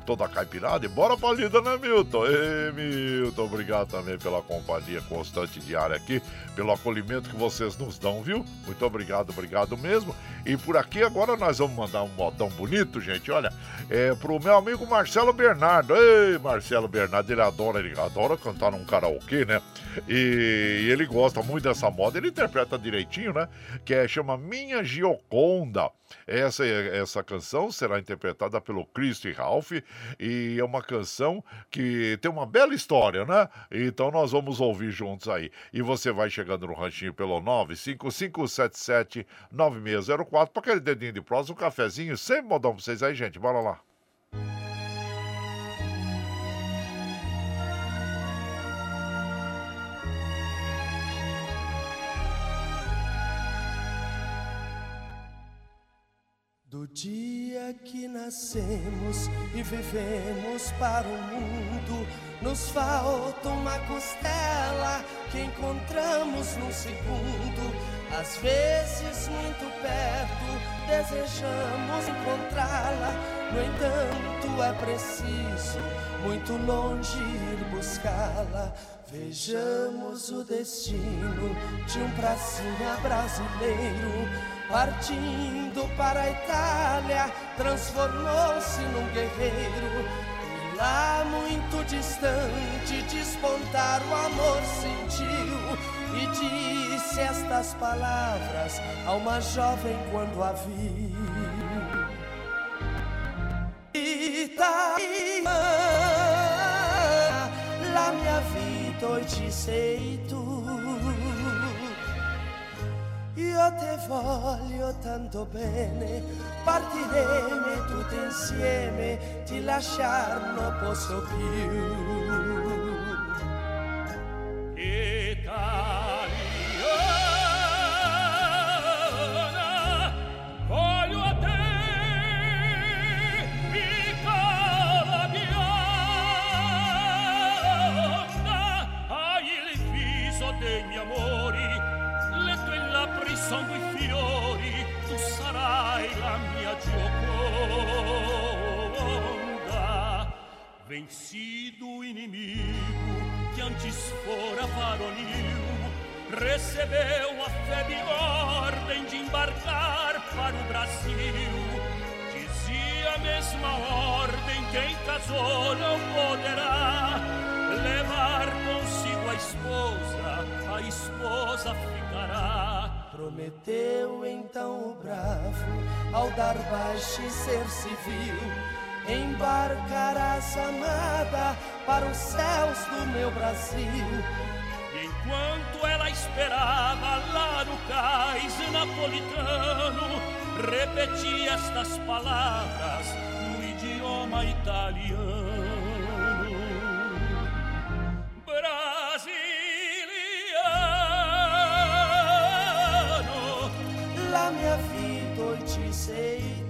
[SPEAKER 1] toda a caipirada. E bora pra lida, né, Milton? Ei, Milton, obrigado também pela companhia constante diária aqui, pelo acolhimento que vocês nos dão, viu? Muito obrigado, obrigado mesmo. E por aqui agora nós vamos mandar um modão bonito, gente. Olha, é pro meu amigo Marcelo Bernardo. Ei, Marcelo Bernardo, ele adora, ele adora cantar num karaokê, né? E ele gosta muito dessa moda, ele interpreta direitinho, né? Que é, chama Minha Gioconda. Onda. Essa, essa canção será interpretada pelo Christy Ralph e é uma canção que tem uma bela história, né? Então nós vamos ouvir juntos aí. E você vai chegando no ranchinho pelo 955779604 para aquele dedinho de prosa, um cafezinho, sempre modão pra vocês aí, gente. Bora lá.
[SPEAKER 6] Do dia que nascemos e vivemos para o mundo, nos falta uma costela que encontramos num segundo. Às vezes, muito perto, desejamos encontrá-la. No entanto, é preciso muito longe ir buscá-la. Vejamos o destino de um pracinha brasileiro partindo para a Itália, transformou-se num guerreiro. E lá muito distante, despontar o amor sentiu e disse estas palavras a uma jovem quando a viu. Italia, la mia vita hoje sei tu. Io te voglio tanto bene, partiremo tutti insieme, ti lasciar non posso più.
[SPEAKER 7] Vencido o inimigo que antes fora varonil, recebeu a febre ordem de embarcar para o Brasil. Dizia a mesma ordem: quem casou não poderá levar consigo a esposa, a esposa ficará.
[SPEAKER 6] Prometeu então o bravo ao dar baixa e ser civil embarcarás amada para os céus do meu Brasil.
[SPEAKER 7] E enquanto ela esperava lá no cais napolitano, repetia estas palavras no idioma italiano. Brasiliano,
[SPEAKER 6] la mia vita hoje sei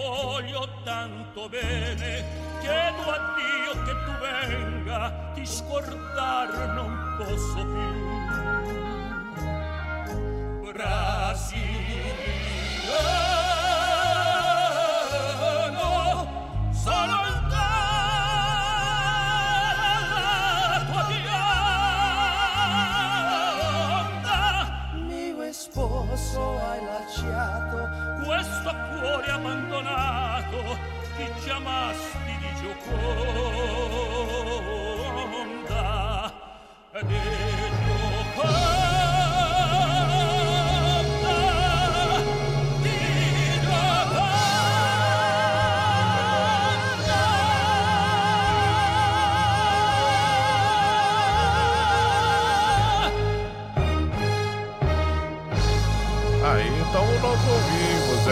[SPEAKER 7] voglio tanto bene, chiedo a Dio che tu venga, ti scordar non posso più. Abbandonato chi chiamasti di gioconda de gioconda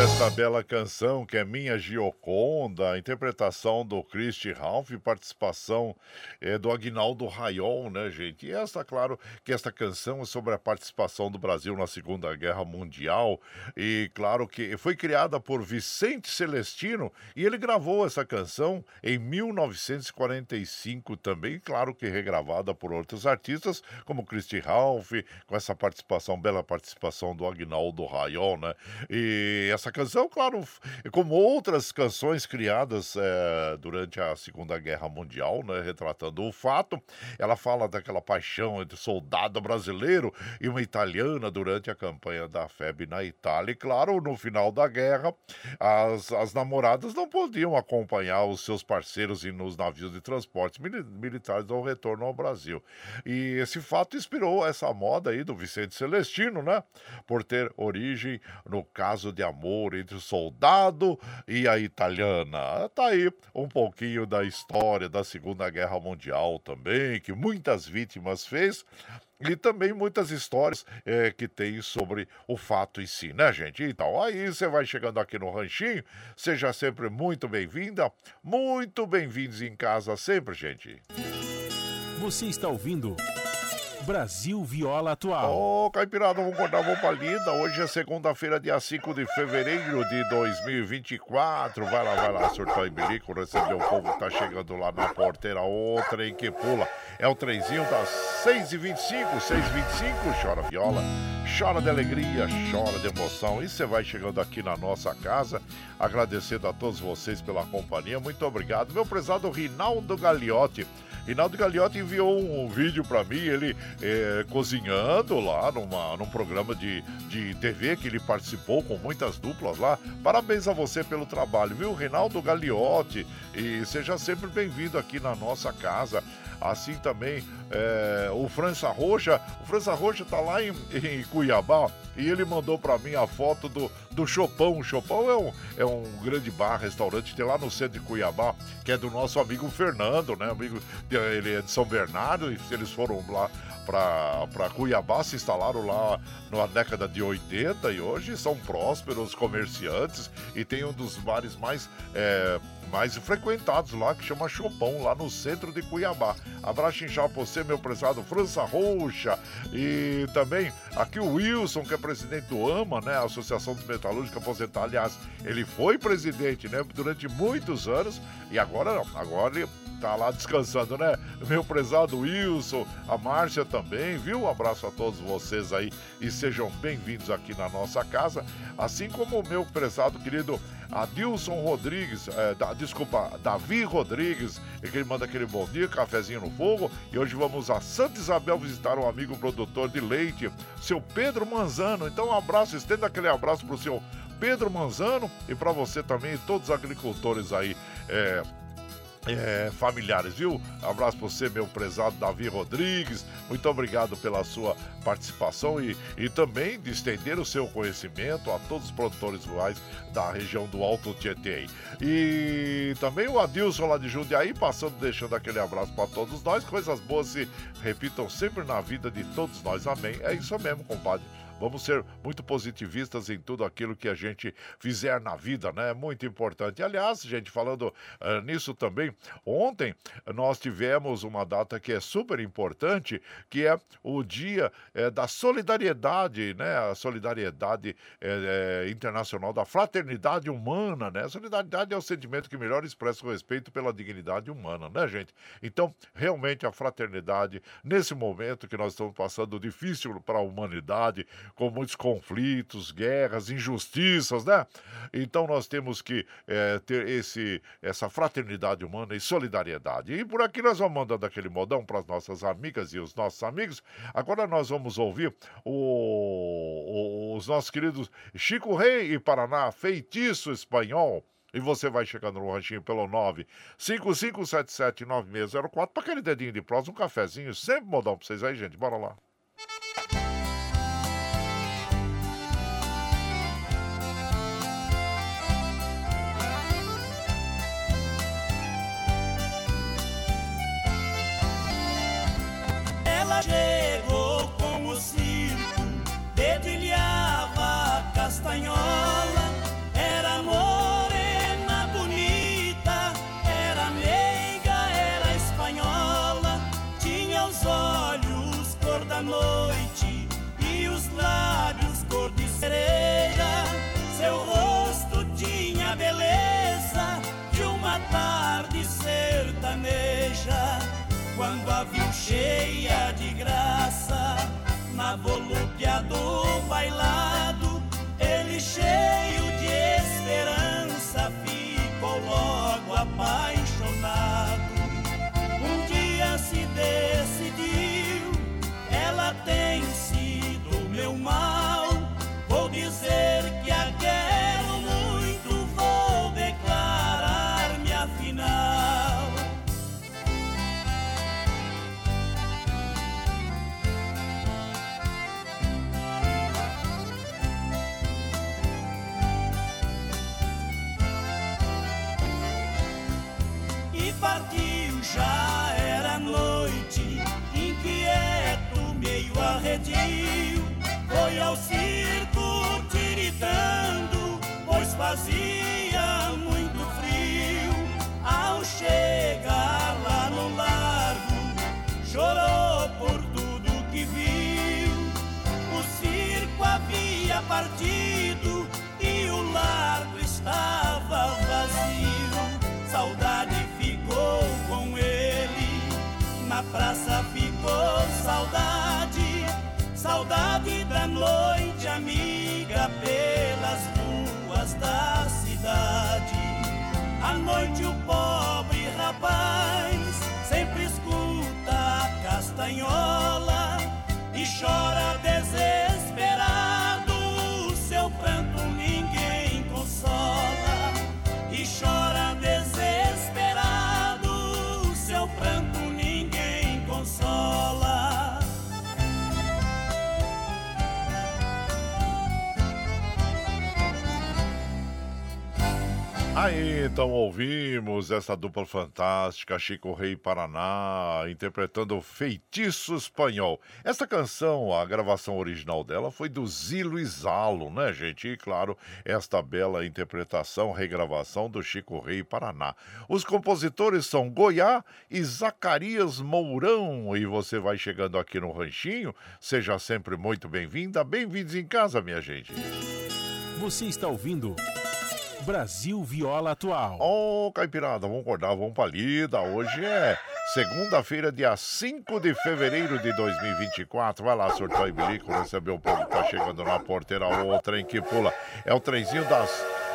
[SPEAKER 1] esta bela canção que é Minha Gioconda, interpretação do Christy Ralph, participação é, do Agnaldo Raiol, né, gente? E esta, claro, que esta canção é sobre a participação do Brasil na Segunda Guerra Mundial e, claro, que foi criada por Vicente Celestino e ele gravou essa canção em 1945 também, claro que regravada por outros artistas, como Christy Ralph, com essa participação, bela participação do Agnaldo Raiol, né? E essa canção, claro, como outras canções criadas é, durante a Segunda Guerra Mundial, né, retratando o fato, ela fala daquela paixão entre soldado brasileiro e uma italiana durante a campanha da FEB na Itália. E, claro, no final da guerra, as, as namoradas não podiam acompanhar os seus parceiros nos navios de transportes militares ao retorno ao Brasil. E esse fato inspirou essa moda aí do Vicente Celestino, né? Por ter origem no caso de amor entre o soldado e a italiana. Tá aí um pouquinho da história da Segunda Guerra Mundial também, que muitas vítimas fez. E também muitas histórias é, que tem sobre o fato em si, né, gente? Então, aí você vai chegando aqui no Ranchinho, seja sempre muito bem-vinda, muito bem-vindos em casa sempre, gente.
[SPEAKER 3] Você está ouvindo. Brasil Viola Atual.
[SPEAKER 1] Ô, oh, Caipirada, vamos cortar a palida. Hoje é segunda-feira, dia 5 de fevereiro de 2024. Vai lá, vai lá, surtou em bilico, recebeu o povo que tá chegando lá na porteira. O trem que pula. É o trenzinho das 6h25, 6h25. Chora viola, chora de alegria, chora de emoção. E você vai chegando aqui na nossa casa, agradecendo a todos vocês pela companhia. Muito obrigado. Meu prezado Rinaldo Gagliotti. Rinaldo Gagliotti enviou um vídeo para mim, ele é, cozinhando lá numa, num programa de, de TV que ele participou com muitas duplas lá. Parabéns a você pelo trabalho, viu, Rinaldo Gagliotti? E seja sempre bem-vindo aqui na nossa casa. Assim também é, o França Roxa. O França Roxa tá lá em, em Cuiabá e ele mandou para mim a foto do, do Chopão. O Chopão é um, é um grande bar, restaurante, tem lá no centro de Cuiabá, que é do nosso amigo Fernando, né? Amigo, ele é de São Bernardo e eles foram lá para Cuiabá, se instalaram lá na década de 80 e hoje são prósperos comerciantes e tem um dos bares mais. É, mais frequentados lá, que chama Chopão, lá no centro de Cuiabá. Abraço inchado pra você, meu prezado França Roxa. E também aqui o Wilson, que é presidente do AMA, né? Associação dos Metalúrgicos Aposentados. Aliás, ele foi presidente, né? Durante muitos anos. E agora não. Agora ele tá lá descansando, né? Meu prezado Wilson, a Márcia também, viu? Um abraço a todos vocês aí e sejam bem-vindos aqui na nossa casa, assim como o meu prezado querido Adilson Rodrigues, é, da, desculpa, Davi Rodrigues, que ele manda aquele bom dia, cafezinho no fogo. E hoje vamos a Santa Isabel visitar um amigo produtor de leite, seu Pedro Manzano. Então, um abraço, estenda aquele abraço pro seu Pedro Manzano e para você também, todos os agricultores aí. É, é, familiares, viu? Abraço para você, meu prezado Davi Rodrigues. Muito obrigado pela sua participação e, e também de estender o seu conhecimento a todos os produtores rurais da região do Alto Tietê. E também o Adilson lá de Jundiaí, passando, deixando aquele abraço para todos nós. Coisas boas se repitam sempre na vida de todos nós. Amém. É isso mesmo, compadre. Vamos ser muito positivistas em tudo aquilo que a gente fizer na vida, né? É muito importante. Aliás, gente, falando uh, nisso também, ontem nós tivemos uma data que é super importante, que é o Dia é, da Solidariedade, né? A solidariedade é, internacional da fraternidade humana, né? A solidariedade é o sentimento que melhor expressa o respeito pela dignidade humana, né, gente? Então, realmente a fraternidade nesse momento que nós estamos passando difícil para a humanidade, com muitos conflitos, guerras, injustiças, né? Então nós temos que é, ter esse, essa fraternidade humana e solidariedade. E por aqui nós vamos mandando aquele modão para as nossas amigas e os nossos amigos. Agora nós vamos ouvir o, o, os nossos queridos Chico Rei e Paraná, feitiço espanhol. E você vai chegando no ranchinho pelo 955779604 para aquele dedinho de prosa, um cafezinho, sempre modão para vocês aí, gente. Bora lá.
[SPEAKER 8] espanhola, era morena bonita, era meiga, era espanhola, tinha os olhos cor da noite e os lábios cor de cereja. Seu rosto tinha a beleza de uma tarde sertaneja. Quando a viu cheia de graça, na volúpia do bailar. Tem sido meu mal. Saudade, saudade da noite amiga pelas ruas da cidade. À noite o pobre rapaz sempre escuta a castanhola e chora desesperado.
[SPEAKER 1] Aí, então ouvimos essa dupla fantástica, Chico Rei Paraná, interpretando Feitiço Espanhol. Essa canção, a gravação original dela foi do Zilo Zalo, né, gente? E claro, esta bela interpretação, regravação do Chico Rei Paraná. Os compositores são Goiá e Zacarias Mourão. E você vai chegando aqui no Ranchinho, seja sempre muito bem-vinda. Bem-vindos em casa, minha gente.
[SPEAKER 3] Você está ouvindo Brasil Viola Atual.
[SPEAKER 1] Ô, Caipirada, vamos acordar, vamos pra lida. Hoje é segunda-feira, dia 5 de fevereiro de 2024. Vai lá, surtou e bilico, receber o povo que tá chegando na porteira. O trem que pula é o trenzinho das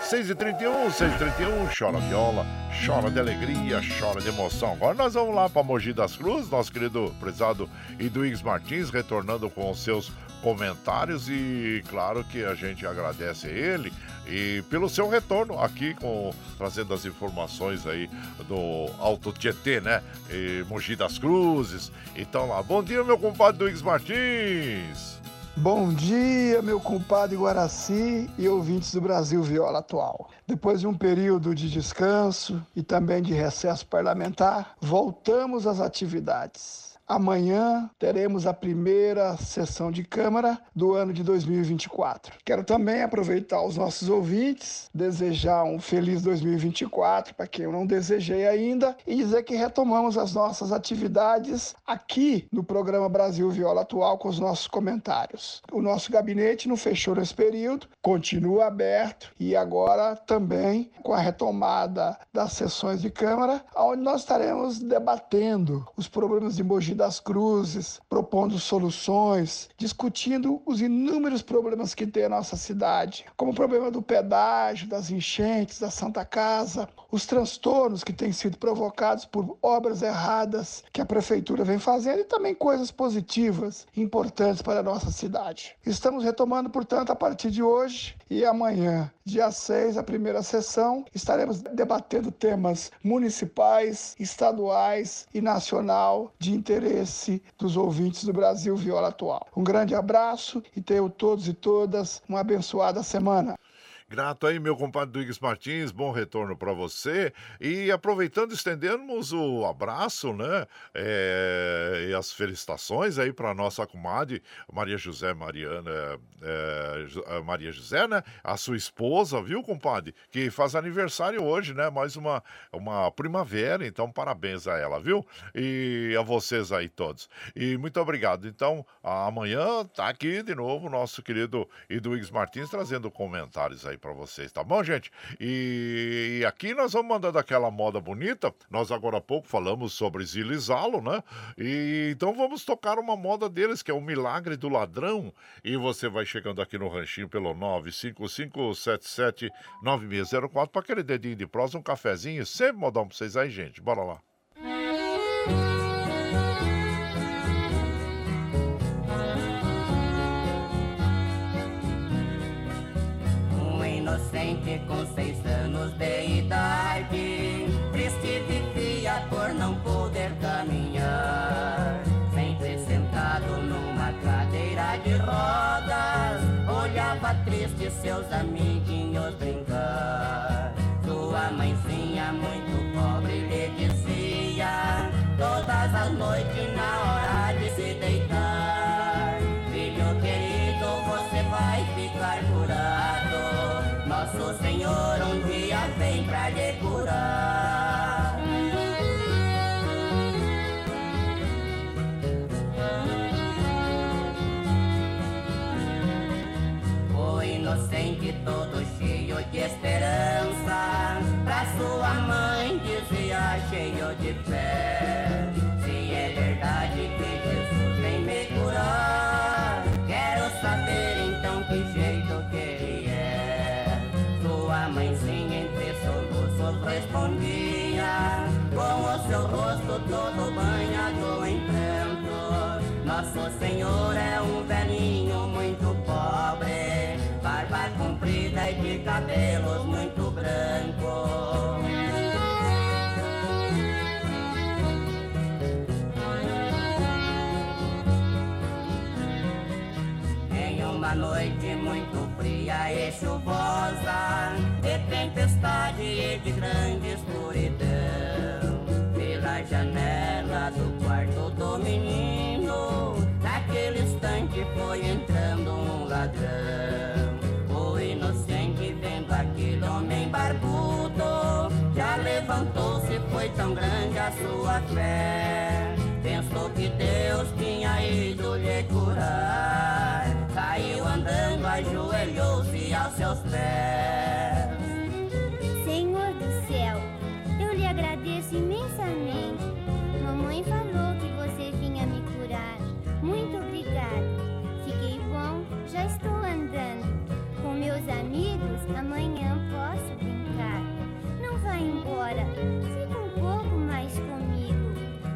[SPEAKER 1] 6h31, 6h31. Chora viola, chora de alegria, chora de emoção. Agora nós vamos lá pra Mogi das Cruzes, nosso querido prezado Iduígues Martins, retornando com os seus comentários e claro que a gente agradece ele e pelo seu retorno aqui com trazendo as informações aí do Alto Tietê, né? E Mogi das Cruzes. Então lá, bom dia meu compadre Duígues Martins.
[SPEAKER 9] Bom dia, meu compadre Guaraci e ouvintes do Brasil Viola Atual. Depois de um período de descanso e também de recesso parlamentar, voltamos às atividades. Amanhã teremos a primeira sessão de Câmara do ano de 2024. Quero também aproveitar os nossos ouvintes, desejar um feliz 2024 para quem eu não desejei ainda e dizer que retomamos as nossas atividades aqui no programa Brasil Viola Atual com os nossos comentários. O nosso gabinete não fechou nesse período, continua aberto e agora também com a retomada das sessões de Câmara, onde nós estaremos debatendo os problemas de Mogi das Cruzes, propondo soluções, discutindo os inúmeros problemas que tem a nossa cidade, como o problema do pedágio, das enchentes, da Santa Casa, os transtornos que têm sido provocados por obras erradas que a prefeitura vem fazendo e também coisas positivas, importantes para a nossa cidade. Estamos retomando, portanto, a partir de hoje e amanhã, dia 6, a primeira sessão, estaremos debatendo temas municipais, estaduais e nacional de interesse dos ouvintes do Brasil Viola Atual. Um grande abraço e tenham todos e todas uma abençoada semana.
[SPEAKER 1] Grato aí, meu compadre Duígues Martins, bom retorno para você. E aproveitando, estendemos o abraço, né? É, e as felicitações aí para nossa comadre Maria José Mariana, é, Maria José, né? A sua esposa, viu, compadre? Que faz aniversário hoje, né? Mais uma, uma primavera, então parabéns a ela, viu? E a vocês aí todos. E muito obrigado. Então, amanhã tá aqui de novo o nosso querido Eduígues Martins trazendo comentários aí para vocês, tá bom, gente? E, aqui nós vamos mandando aquela moda bonita. Nós agora há pouco falamos sobre Zilizalo, né? E então vamos tocar uma moda deles que é o Milagre do Ladrão. E você vai chegando aqui no ranchinho pelo 955779604 para aquele dedinho de prosa, um cafezinho, sempre modão para vocês aí, gente. Bora lá.
[SPEAKER 10] inocente seis anos de idade, triste vivia por não poder caminhar. Sempre sentado numa cadeira de rodas, olhava triste seus amiguinhos brincar. Sua mãezinha muito cheio de fé. Se é verdade que Jesus vem me curar, quero saber então que jeito que ele é. Sua mãezinha entre soluços respondia, com o seu rosto todo banhado em pranto. Nosso Senhor é um velhinho muito pobre, barba comprida e de cabelos muito brancos. Noite muito fria e chuvosa, de tempestade e de grande escuridão, pela janela do quarto do menino, naquele instante foi entrando um ladrão. O inocente vendo aquele homem barbudo, já levantou-se, foi tão grande a sua fé. Pensou que Deus tinha ido lhe curar. Ajoelhou-se aos seus pés.
[SPEAKER 11] Senhor do céu, eu lhe agradeço imensamente. Mamãe falou que você vinha me curar. Muito obrigada. Fiquei bom, já estou andando. Com meus amigos, amanhã posso brincar. Não vá embora, fica um pouco mais comigo.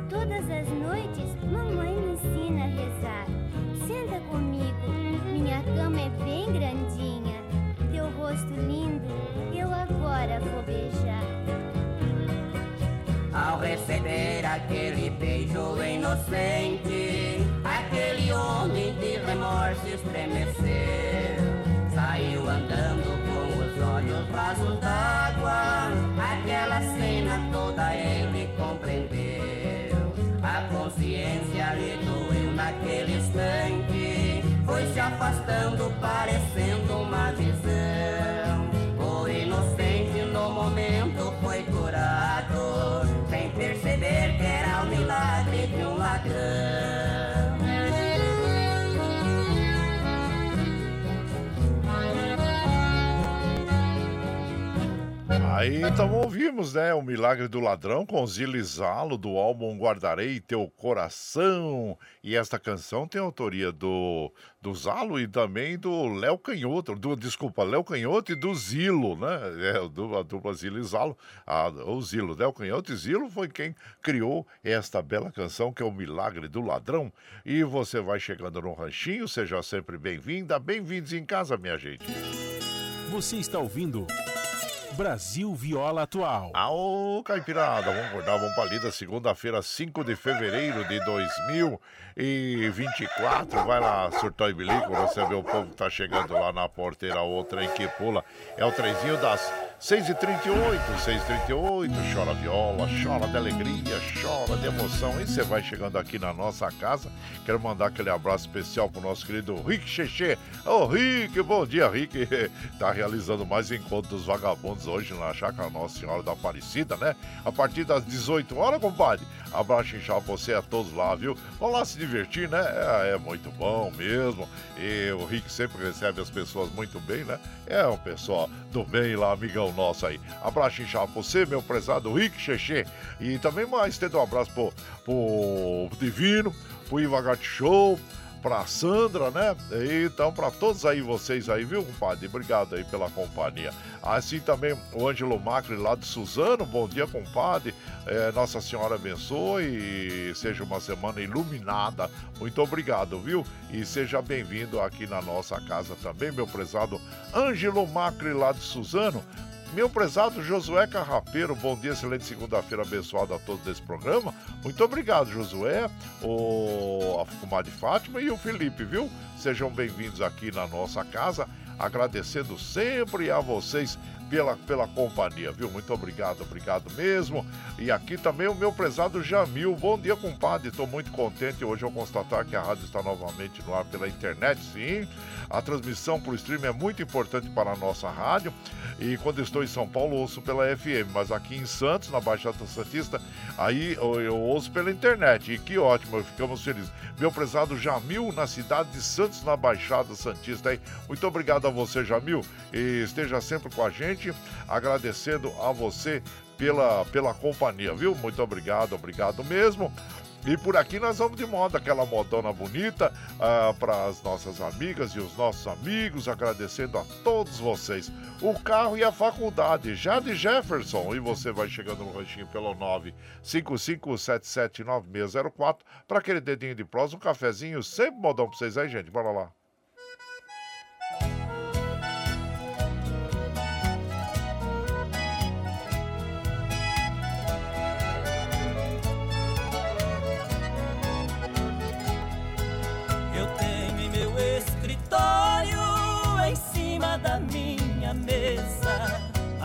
[SPEAKER 11] Todas as noites, mamãe me ensina a rezar. Senta comigo, cama é bem grandinha. Teu rosto lindo, eu agora vou beijar.
[SPEAKER 10] Ao receber aquele beijo inocente, aquele homem de remorso estremeceu. Saiu andando com os olhos rasos d'água, aquela cena toda ele afastando, parecendo uma visão.
[SPEAKER 1] Aí então ouvimos, né, o Milagre do Ladrão com Zilizalo do álbum Guardarei Teu Coração. E esta canção tem autoria do, do Zalo e também do Léo Canhoto, do, desculpa, Léo Canhoto e do Zilo, né? É, do, a dupla Zilo Zalo, o Zilo, Léo Canhoto e Zilo foi quem criou esta bela canção que é o Milagre do Ladrão. E você vai chegando no ranchinho, seja sempre bem-vinda, bem-vindos em casa, minha gente.
[SPEAKER 3] Você está ouvindo Brasil Viola Atual.
[SPEAKER 1] Aô, Caipirada, vamos acordar, vamos pra lida, segunda-feira, 5 de fevereiro de 2024. Vai lá, surtou e bilico, você vê o povo que tá chegando lá na porteira, outra em que pula. É o trenzinho das 6h38, 6h38, chora viola, chora de alegria, chora de emoção. E você vai chegando aqui na nossa casa. Quero mandar aquele abraço especial pro nosso querido Rick Cheche. Ô, oh, Rick, bom dia, Rick. tá realizando mais encontros dos vagabundos hoje na Chácara Nossa Senhora da Aparecida, né? A partir das 18 horas, compadre. Abraço inchado você a todos lá, viu? Vão lá se divertir, né? É, é, muito bom mesmo. E o Rick sempre recebe as pessoas muito bem, né? É um pessoal do bem lá, amigão nosso aí. Abraço inchado você, meu prezado Rick Cheche. E também mais, tendo um abraço pro, pro Divino, pro Iva Show pra Sandra, né? Então, para todos aí vocês aí, viu, compadre? Obrigado aí pela companhia. Assim também o Ângelo Macri lá de Suzano, bom dia, compadre. É, Nossa Senhora abençoe e seja uma semana iluminada. Muito obrigado, viu? E seja bem-vindo aqui na nossa casa também, meu prezado Ângelo Macri lá de Suzano. Meu prezado Josué Carrapeiro, bom dia, excelente segunda-feira abençoada a todos desse programa. Muito obrigado, Josué, o, a comadre Fátima e o Felipe, viu? Sejam bem-vindos aqui na nossa casa, agradecendo sempre a vocês pela, pela companhia, viu? Muito obrigado, obrigado mesmo. E aqui também o meu prezado Jamil. Bom dia, compadre. Estou muito contente hoje ao constatar que a rádio está novamente no ar pela internet, sim. A transmissão por stream é muito importante para a nossa rádio. E quando estou em São Paulo, ouço pela FM, mas aqui em Santos, na Baixada Santista, aí eu, eu ouço pela internet. E que ótimo, ficamos felizes. Meu prezado Jamil, na cidade de Santos, na Baixada Santista. Aí. Muito obrigado a você, Jamil. E esteja sempre com a gente, agradecendo a você pela, pela companhia, viu? Muito obrigado, obrigado mesmo. E por aqui nós vamos de moda, aquela modona bonita ah, para as nossas amigas e os nossos amigos, agradecendo a todos vocês. O carro e a faculdade, já de Jefferson. E você vai chegando no ranchinho pelo 955779604 para aquele dedinho de prosa, um cafezinho, sempre modão para vocês aí, gente. Bora lá.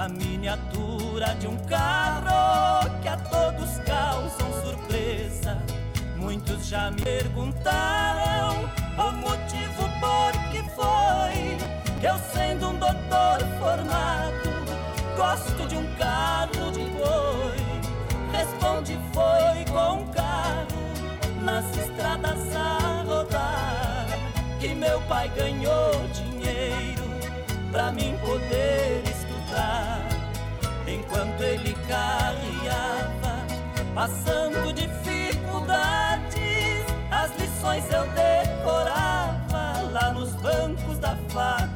[SPEAKER 8] A miniatura de um carro que a todos causam surpresa. Muitos já me perguntaram o motivo por que foi eu, sendo um doutor formado, gosto de um carro de boi. Responde: foi com um carro nas estradas a rodar que meu pai ganhou dinheiro pra mim poder enquanto ele carreava, passando dificuldades. As lições eu decorava lá nos bancos da faculdade.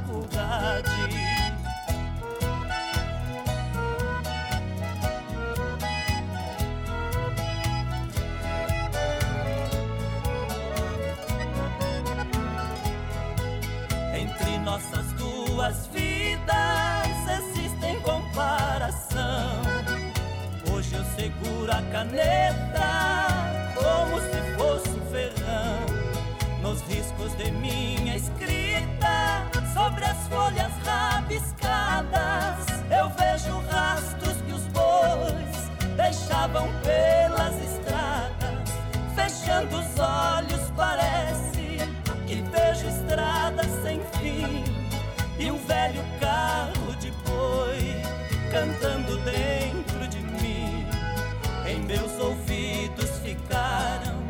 [SPEAKER 8] Seguro a caneta como se fosse um ferrão. Nos riscos de minha escrita, sobre as folhas rabiscadas, eu vejo rastros que os bois deixavam pelas estradas. Fechando os olhos, parece que vejo estradas sem fim e um velho carro de boi cantando dentro meus ouvidos ficaram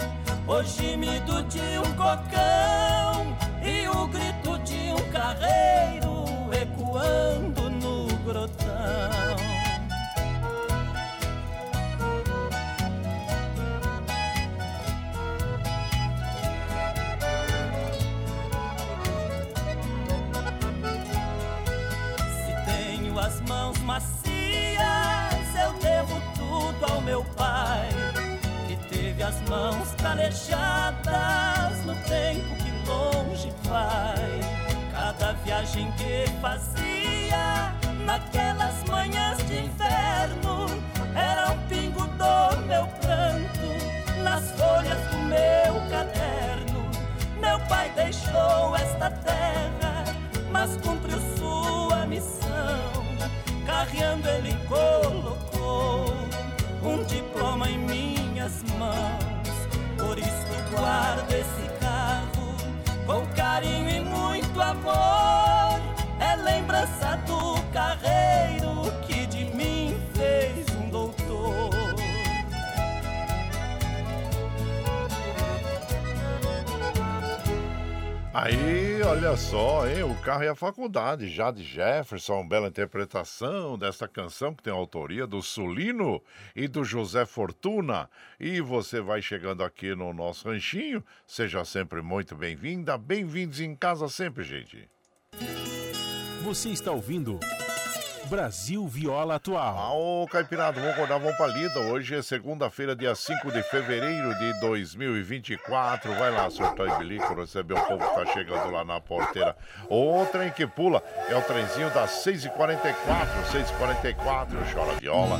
[SPEAKER 8] o gemido de um cocão e o grito de um carreiro ecoando no grotão. mãos macias, eu devo tudo ao meu mãos calejadas no tempo que longe vai. Cada viagem que fazia naquelas manhãs de inverno, era um pingo do meu pranto nas folhas do meu caderno. Meu pai deixou
[SPEAKER 1] Aí, olha só, hein? O carro e a faculdade, já de Jefferson, bela interpretação desta canção que tem a autoria do Sulino e do José Fortuna. E você vai chegando aqui no nosso ranchinho, seja sempre muito bem-vinda, bem-vindos em casa sempre, gente.
[SPEAKER 3] Você está ouvindo Brasil Viola Atual.
[SPEAKER 1] Ah, ô Caipirado, vamos acordar, vamos pra lida. Hoje é segunda-feira, dia 5 de fevereiro de 2024. Vai lá, surtar e bilico, receber o povo que tá chegando lá na porteira. O trem que pula é o trenzinho das 6h44, 6h44, chora viola,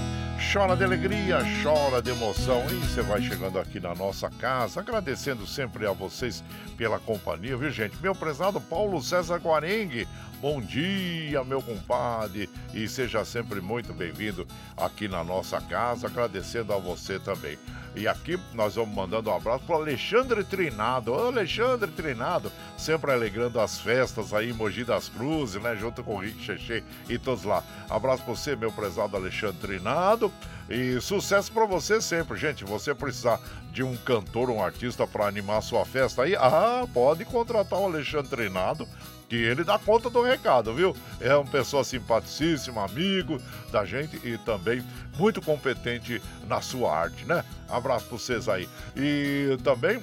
[SPEAKER 1] chora de alegria, chora de emoção. E você vai chegando aqui na nossa casa, agradecendo sempre a vocês pela companhia, viu gente? Meu prezado Paulo César Guarengue, bom dia, meu compadre e seja sempre muito bem-vindo aqui na nossa casa, agradecendo a você também. E aqui nós vamos mandando um abraço para Alexandre Trinado. Ô, Alexandre Trinado, sempre alegrando as festas aí em Mogi das Cruzes, né? Junto com o Rick Cheche e todos lá. Abraço para você, meu prezado Alexandre Trinado. E sucesso para você sempre, gente. Você precisar de um cantor, um artista para animar sua festa aí, ah, pode contratar o Alexandre Trinado que ele dá conta do recado, viu? É uma pessoa simpaticíssima, amigo da gente e também muito competente na sua arte, né? Abraço para vocês aí. E também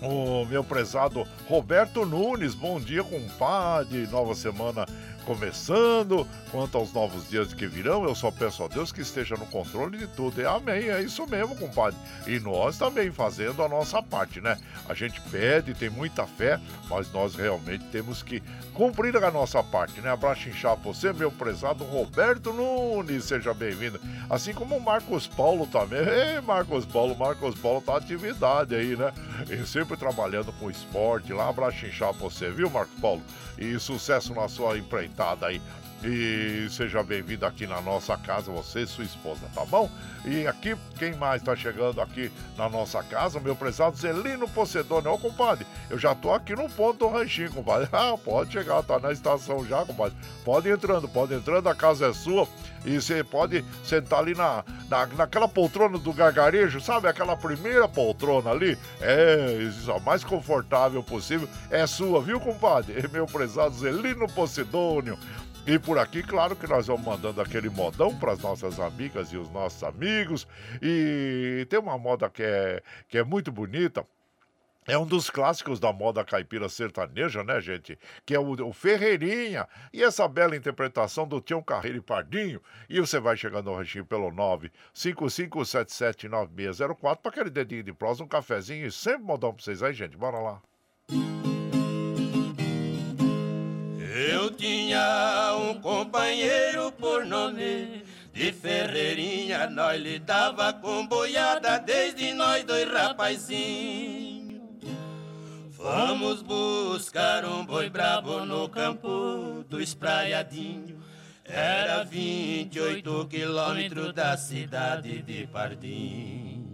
[SPEAKER 1] o meu prezado Roberto Nunes, bom dia, compadre. Nova semana começando. Quanto aos novos dias que virão, eu só peço a Deus que esteja no controle de tudo. E amém, é isso mesmo, compadre. E nós também fazendo a nossa parte, né? A gente pede, tem muita fé, mas nós realmente temos que cumprir a nossa parte, né? Abraço inchado você, meu prezado Roberto Nunes, seja bem-vindo. Assim como o Marcos Paulo também. Ei, Marcos Paulo, Marcos Paulo tá atividade aí, né? E sempre trabalhando com esporte lá. Abraço inchado você, viu, Marcos Paulo? E sucesso na sua empreitada aí. E seja bem-vindo aqui na nossa casa, você e sua esposa, tá bom? E aqui, quem mais tá chegando aqui na nossa casa? Meu prezado Zelino Pocedone. Ô, compadre, eu já tô aqui no ponto do ranchinho, compadre. Ah, pode chegar, tá na estação já, compadre. Pode entrando, pode entrando, a casa é sua. E você pode sentar ali na, na, naquela poltrona do gargarejo, sabe? Aquela primeira poltrona ali. É, a mais confortável possível. É sua, viu, compadre? Meu prezado Zelino Posidônio. E por aqui, claro que nós vamos mandando aquele modão para as nossas amigas e os nossos amigos. E tem uma moda que é, que é muito bonita. É um dos clássicos da moda caipira sertaneja, né, gente? Que é o, o, Ferreirinha. E essa bela interpretação do Tião Carreiro e Pardinho. E você vai chegando ao ranchinho pelo 955779604 para aquele dedinho de prosa, um cafezinho e sempre modão para vocês aí, gente. Bora lá.
[SPEAKER 12] Eu tinha um companheiro por nome de Ferreirinha, nós lhe dava com boiada desde nós dois rapazinhos. Vamos buscar um boi brabo no campo do espraiadinho. Era 28 quilômetros da cidade de Pardinho.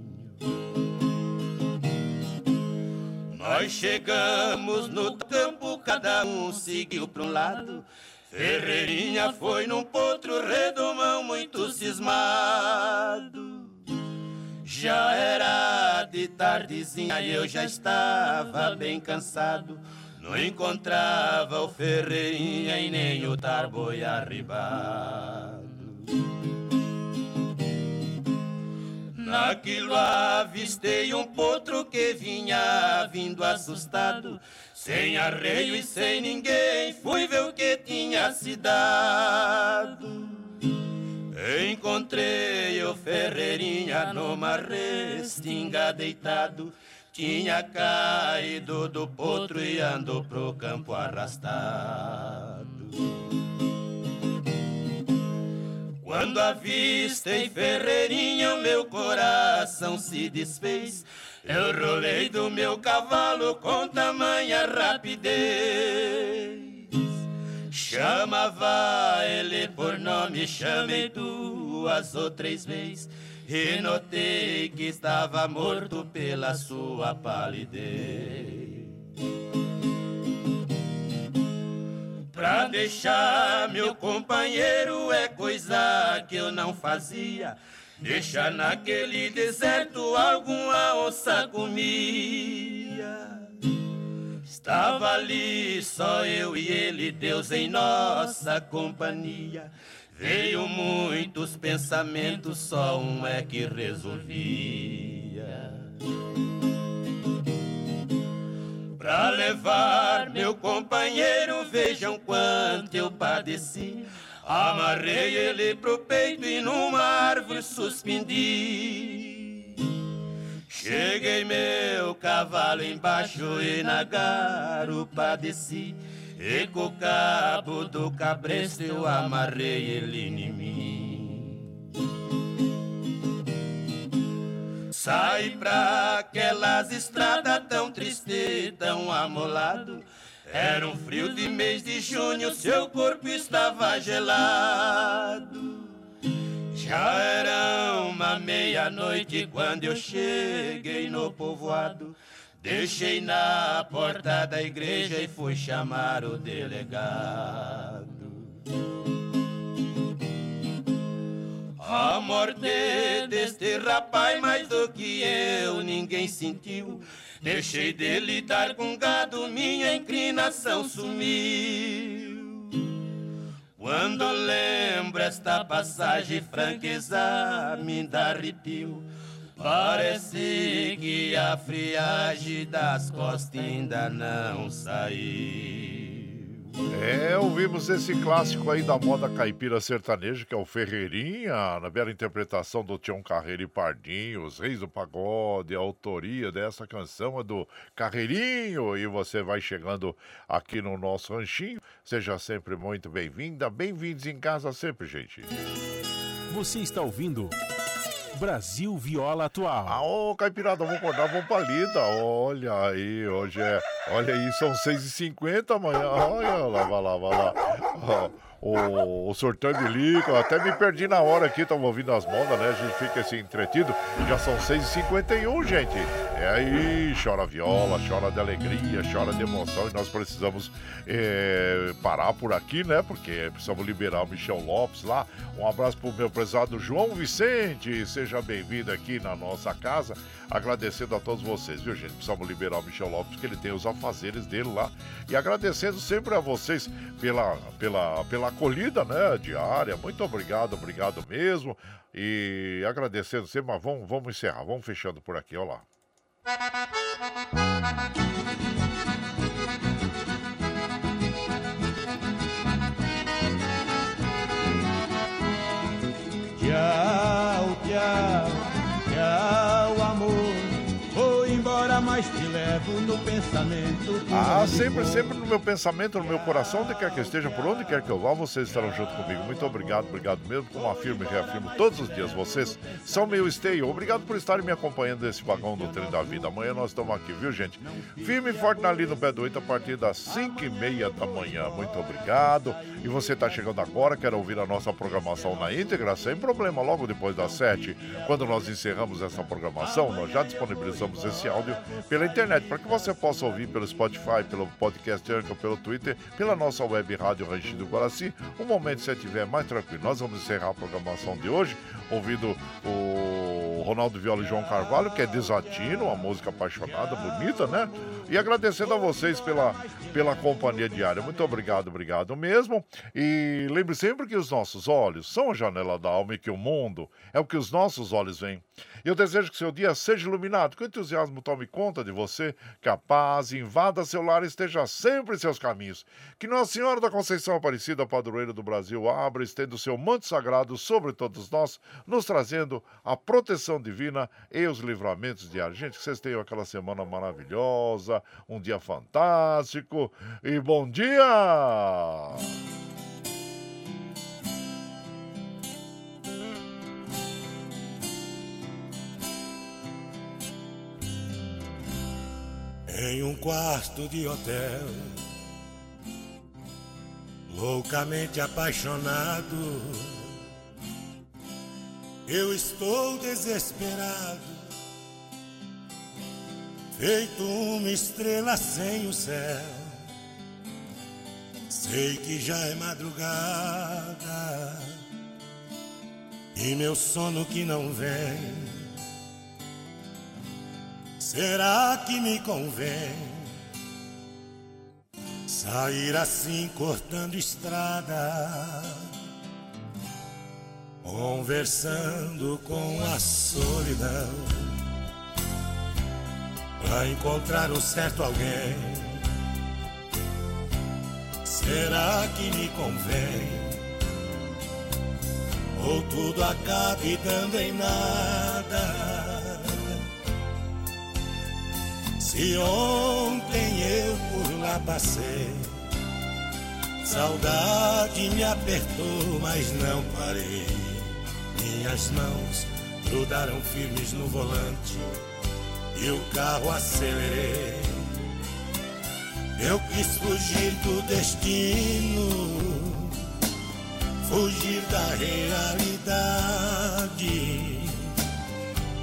[SPEAKER 12] Nós chegamos no campo, cada um seguiu para um lado. Ferreirinha foi num potro redomão muito cismado. Já era de tardezinha e eu já estava bem cansado. Não encontrava o Ferreirinha e nem o Tarboi arribado. Naquilo avistei um potro que vinha vindo assustado, sem arreio e sem ninguém, fui ver o que tinha se dado. Encontrei o Ferreirinha numa restinga deitado, tinha caído do potro e andou pro campo arrastado. Quando avistei Ferreirinha, o meu coração se desfez. Eu rolei do meu cavalo com tamanha rapidez. Chamava ele por nome, chamei duas ou três vezes. E notei que estava morto pela sua palidez. Pra deixar meu companheiro é coisa que eu não fazia. Deixa naquele deserto alguma onça comia. Estava ali só eu e ele, Deus em nossa companhia. Veio muitos pensamentos, só um é que resolvia. Pra levar meu companheiro, vejam quanto eu padeci. Amarrei ele pro peito e numa árvore suspendi. Cheguei meu cavalo embaixo e na garupa desci. E com o cabo do cabresto eu amarrei ele em mim. Sai pra aquelas estradas tão triste, tão amolado. Era um frio de mês de junho, seu corpo estava gelado. Já era uma meia-noite quando eu cheguei no povoado. Deixei na porta da igreja e fui chamar o delegado. A morte deste rapaz, mais do que eu, ninguém sentiu. Deixei de lidar com gado, minha inclinação sumiu. Quando lembro esta passagem, franqueza me dá arrepio. Parece que a friagem das costas ainda não saiu.
[SPEAKER 1] É, ouvimos esse clássico aí da moda caipira sertaneja, que é o Ferreirinha, na bela interpretação do Tião Carreiro e Pardinho, os Reis do Pagode, a autoria dessa canção é do Carreirinho, e você vai chegando aqui no nosso ranchinho, seja sempre muito bem-vinda, bem-vindos em casa sempre, gente.
[SPEAKER 3] Você está ouvindo Brasil Viola Atual.
[SPEAKER 1] Ah, ô, Caipirada, vamos acordar, vamos pra lida. Olha aí, hoje é. Olha aí, são 6h50 amanhã. Olha lá, vai lá, vai lá. o, o sorteio de liga. Até me perdi na hora aqui, tava ouvindo as modas, né? A gente fica assim entretido. Já são 6h51, gente. É aí, chora viola, chora de alegria, chora de emoção. E nós precisamos é, parar por aqui, né? Porque precisamos liberar o Michel Lopes lá. Um abraço pro meu prezado João Vicente. Seja bem-vindo aqui na nossa casa. Agradecendo a todos vocês, viu, gente? Precisamos liberar o Michel Lopes, porque ele tem os afazeres dele lá. E agradecendo sempre a vocês pela, pela, pela acolhida, né, diária. Muito obrigado, obrigado mesmo. E agradecendo sempre, mas vamos, vamos encerrar, vamos fechando por aqui, olha lá.
[SPEAKER 13] Tchau, tchau, mas te levo no pensamento.
[SPEAKER 1] Ah, sempre, sempre no meu pensamento, no meu coração, onde quer que eu esteja, por onde quer que eu vá, vocês estarão junto comigo. Muito obrigado, obrigado mesmo, como afirmo e reafirmo todos os dias. Vocês são meu esteio. Obrigado por estarem me acompanhando nesse vagão do trem da vida. Amanhã nós estamos aqui, viu, gente? Firme e forte na linha do pé do 8 a partir das 5 e meia da manhã. Muito obrigado. E você está chegando agora, quer ouvir a nossa programação na íntegra, sem problema, logo depois das 7, quando nós encerramos essa programação, nós já disponibilizamos esse áudio pela internet, para que você possa ouvir pelo Spotify, pelo podcast Anchor, pelo Twitter, pela nossa web rádio Ranchinho do Guaraci. Um momento, se estiver mais tranquilo, nós vamos encerrar a programação de hoje, ouvindo o Ronaldo Viola e João Carvalho, que é Desatino, uma música apaixonada, bonita, né? E agradecendo a vocês pela, pela companhia diária. Muito obrigado, obrigado mesmo. E lembre sempre que os nossos olhos são a janela da alma e que o mundo é o que os nossos olhos veem. Eu desejo que seu dia seja iluminado, que o entusiasmo tome conta de você, que a paz invada seu lar e esteja sempre em seus caminhos. Que Nossa Senhora da Conceição Aparecida, padroeira do Brasil, abra e estenda o seu manto sagrado sobre todos nós, nos trazendo a proteção divina e os livramentos diários. Gente, que vocês tenham aquela semana maravilhosa, um dia fantástico e bom dia!
[SPEAKER 5] Em um quarto de hotel, loucamente apaixonado, eu estou desesperado feito uma estrela sem o céu. Sei que já é madrugada. E meu sono que não vem. Será que me convém sair assim cortando estrada, conversando com a solidão, para encontrar um certo alguém? Será que me convém? Ou tudo acabe dando em nada? Se ontem eu por lá passei, saudade me apertou, mas não parei. Minhas mãos grudaram firmes no volante e o carro acelerei. Eu quis fugir do destino, fugir da realidade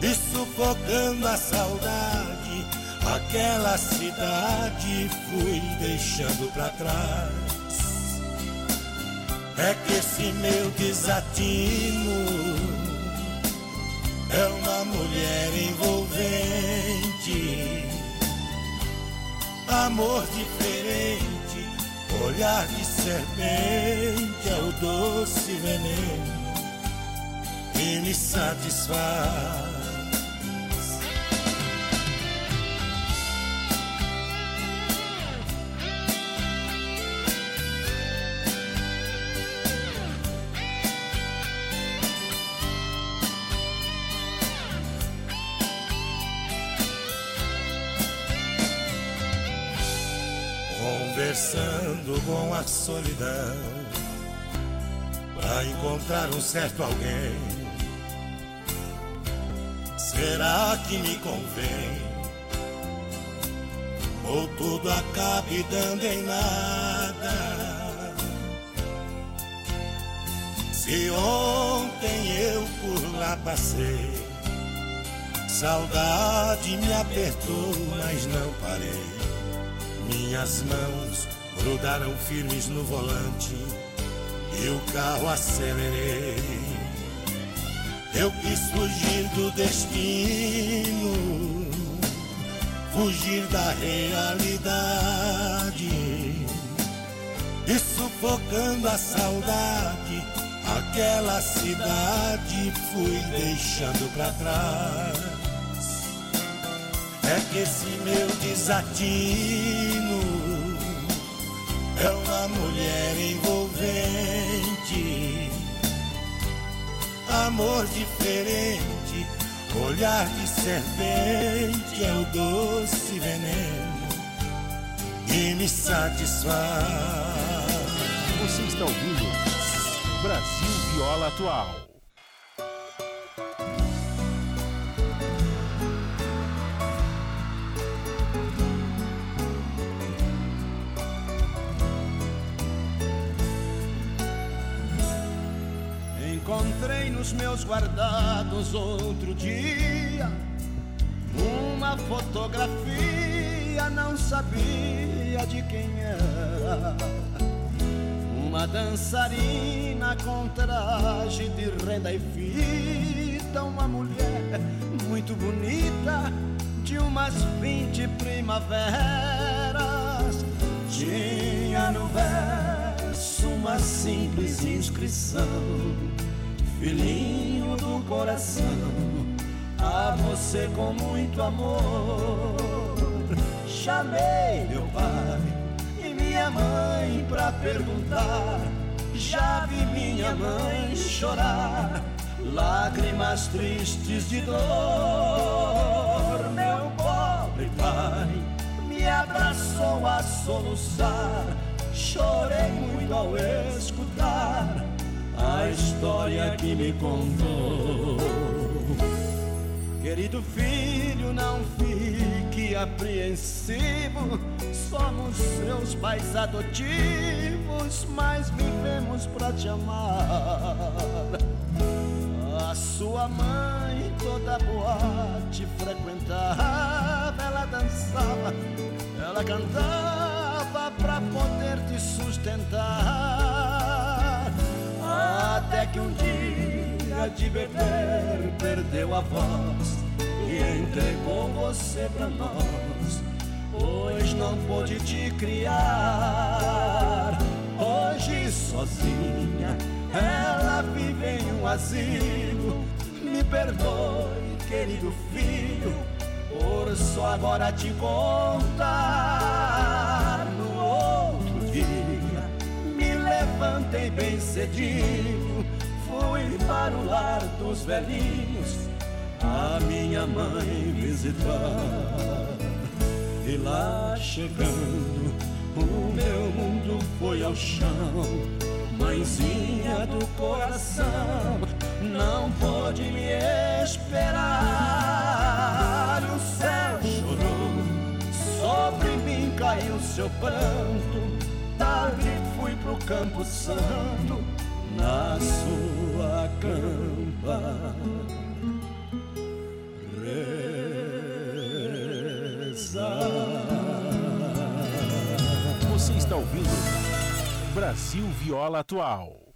[SPEAKER 5] e sufocando a saudade Aquela cidade fui deixando pra trás. É que esse meu desatino é uma mulher envolvente, amor diferente, olhar de serpente é o doce veneno que me satisfaz. Conversando com a solidão para encontrar um certo alguém. Será que me convém? Ou tudo acabe dando em nada? Se ontem eu por lá passei, saudade me apertou, mas não parei. Minhas mãos grudaram firmes no volante e o carro acelerei. Eu quis fugir do destino, fugir da realidade e sufocando a saudade, aquela cidade fui deixando pra trás. É que esse meu desatino é uma mulher envolvente, amor diferente, olhar de serpente é o doce veneno que me satisfaz.
[SPEAKER 3] Você está ouvindo Brasil Viola Atual.
[SPEAKER 2] Nos meus guardados outro dia uma fotografia, não sabia de quem era. Uma dançarina com traje de renda e fita, uma mulher muito bonita, de umas vinte primaveras. Tinha no verso uma simples inscrição filhinho do coração, a você com muito amor. Chamei meu pai e minha mãe pra perguntar. Já vi minha mãe chorar, lágrimas tristes de dor. Meu pobre pai me abraçou a soluçar. Chorei muito ao escutar a história que me contou. Querido filho, não fique apreensivo. Somos seus pais adotivos, mas vivemos pra te amar. A sua mãe toda boate frequentava, ela dançava, ela cantava pra poder te sustentar. Até que um dia de beber perdeu a voz e entregou você pra nós. Pois não pôde te criar. Hoje sozinha ela vive em um asilo. Me perdoe, querido filho, por só agora te contar. No outro dia, me levantei bem cedinho, fui para o lar dos velhinhos, a minha mãe visitar. E lá chegando, o meu mundo foi ao chão mãezinha do coração, não pode me esperar. O céu chorou, sobre mim caiu seu pranto. Tarde fui pro Campo Santo, na sua campa.
[SPEAKER 3] Você está ouvindo Brasil Viola Atual.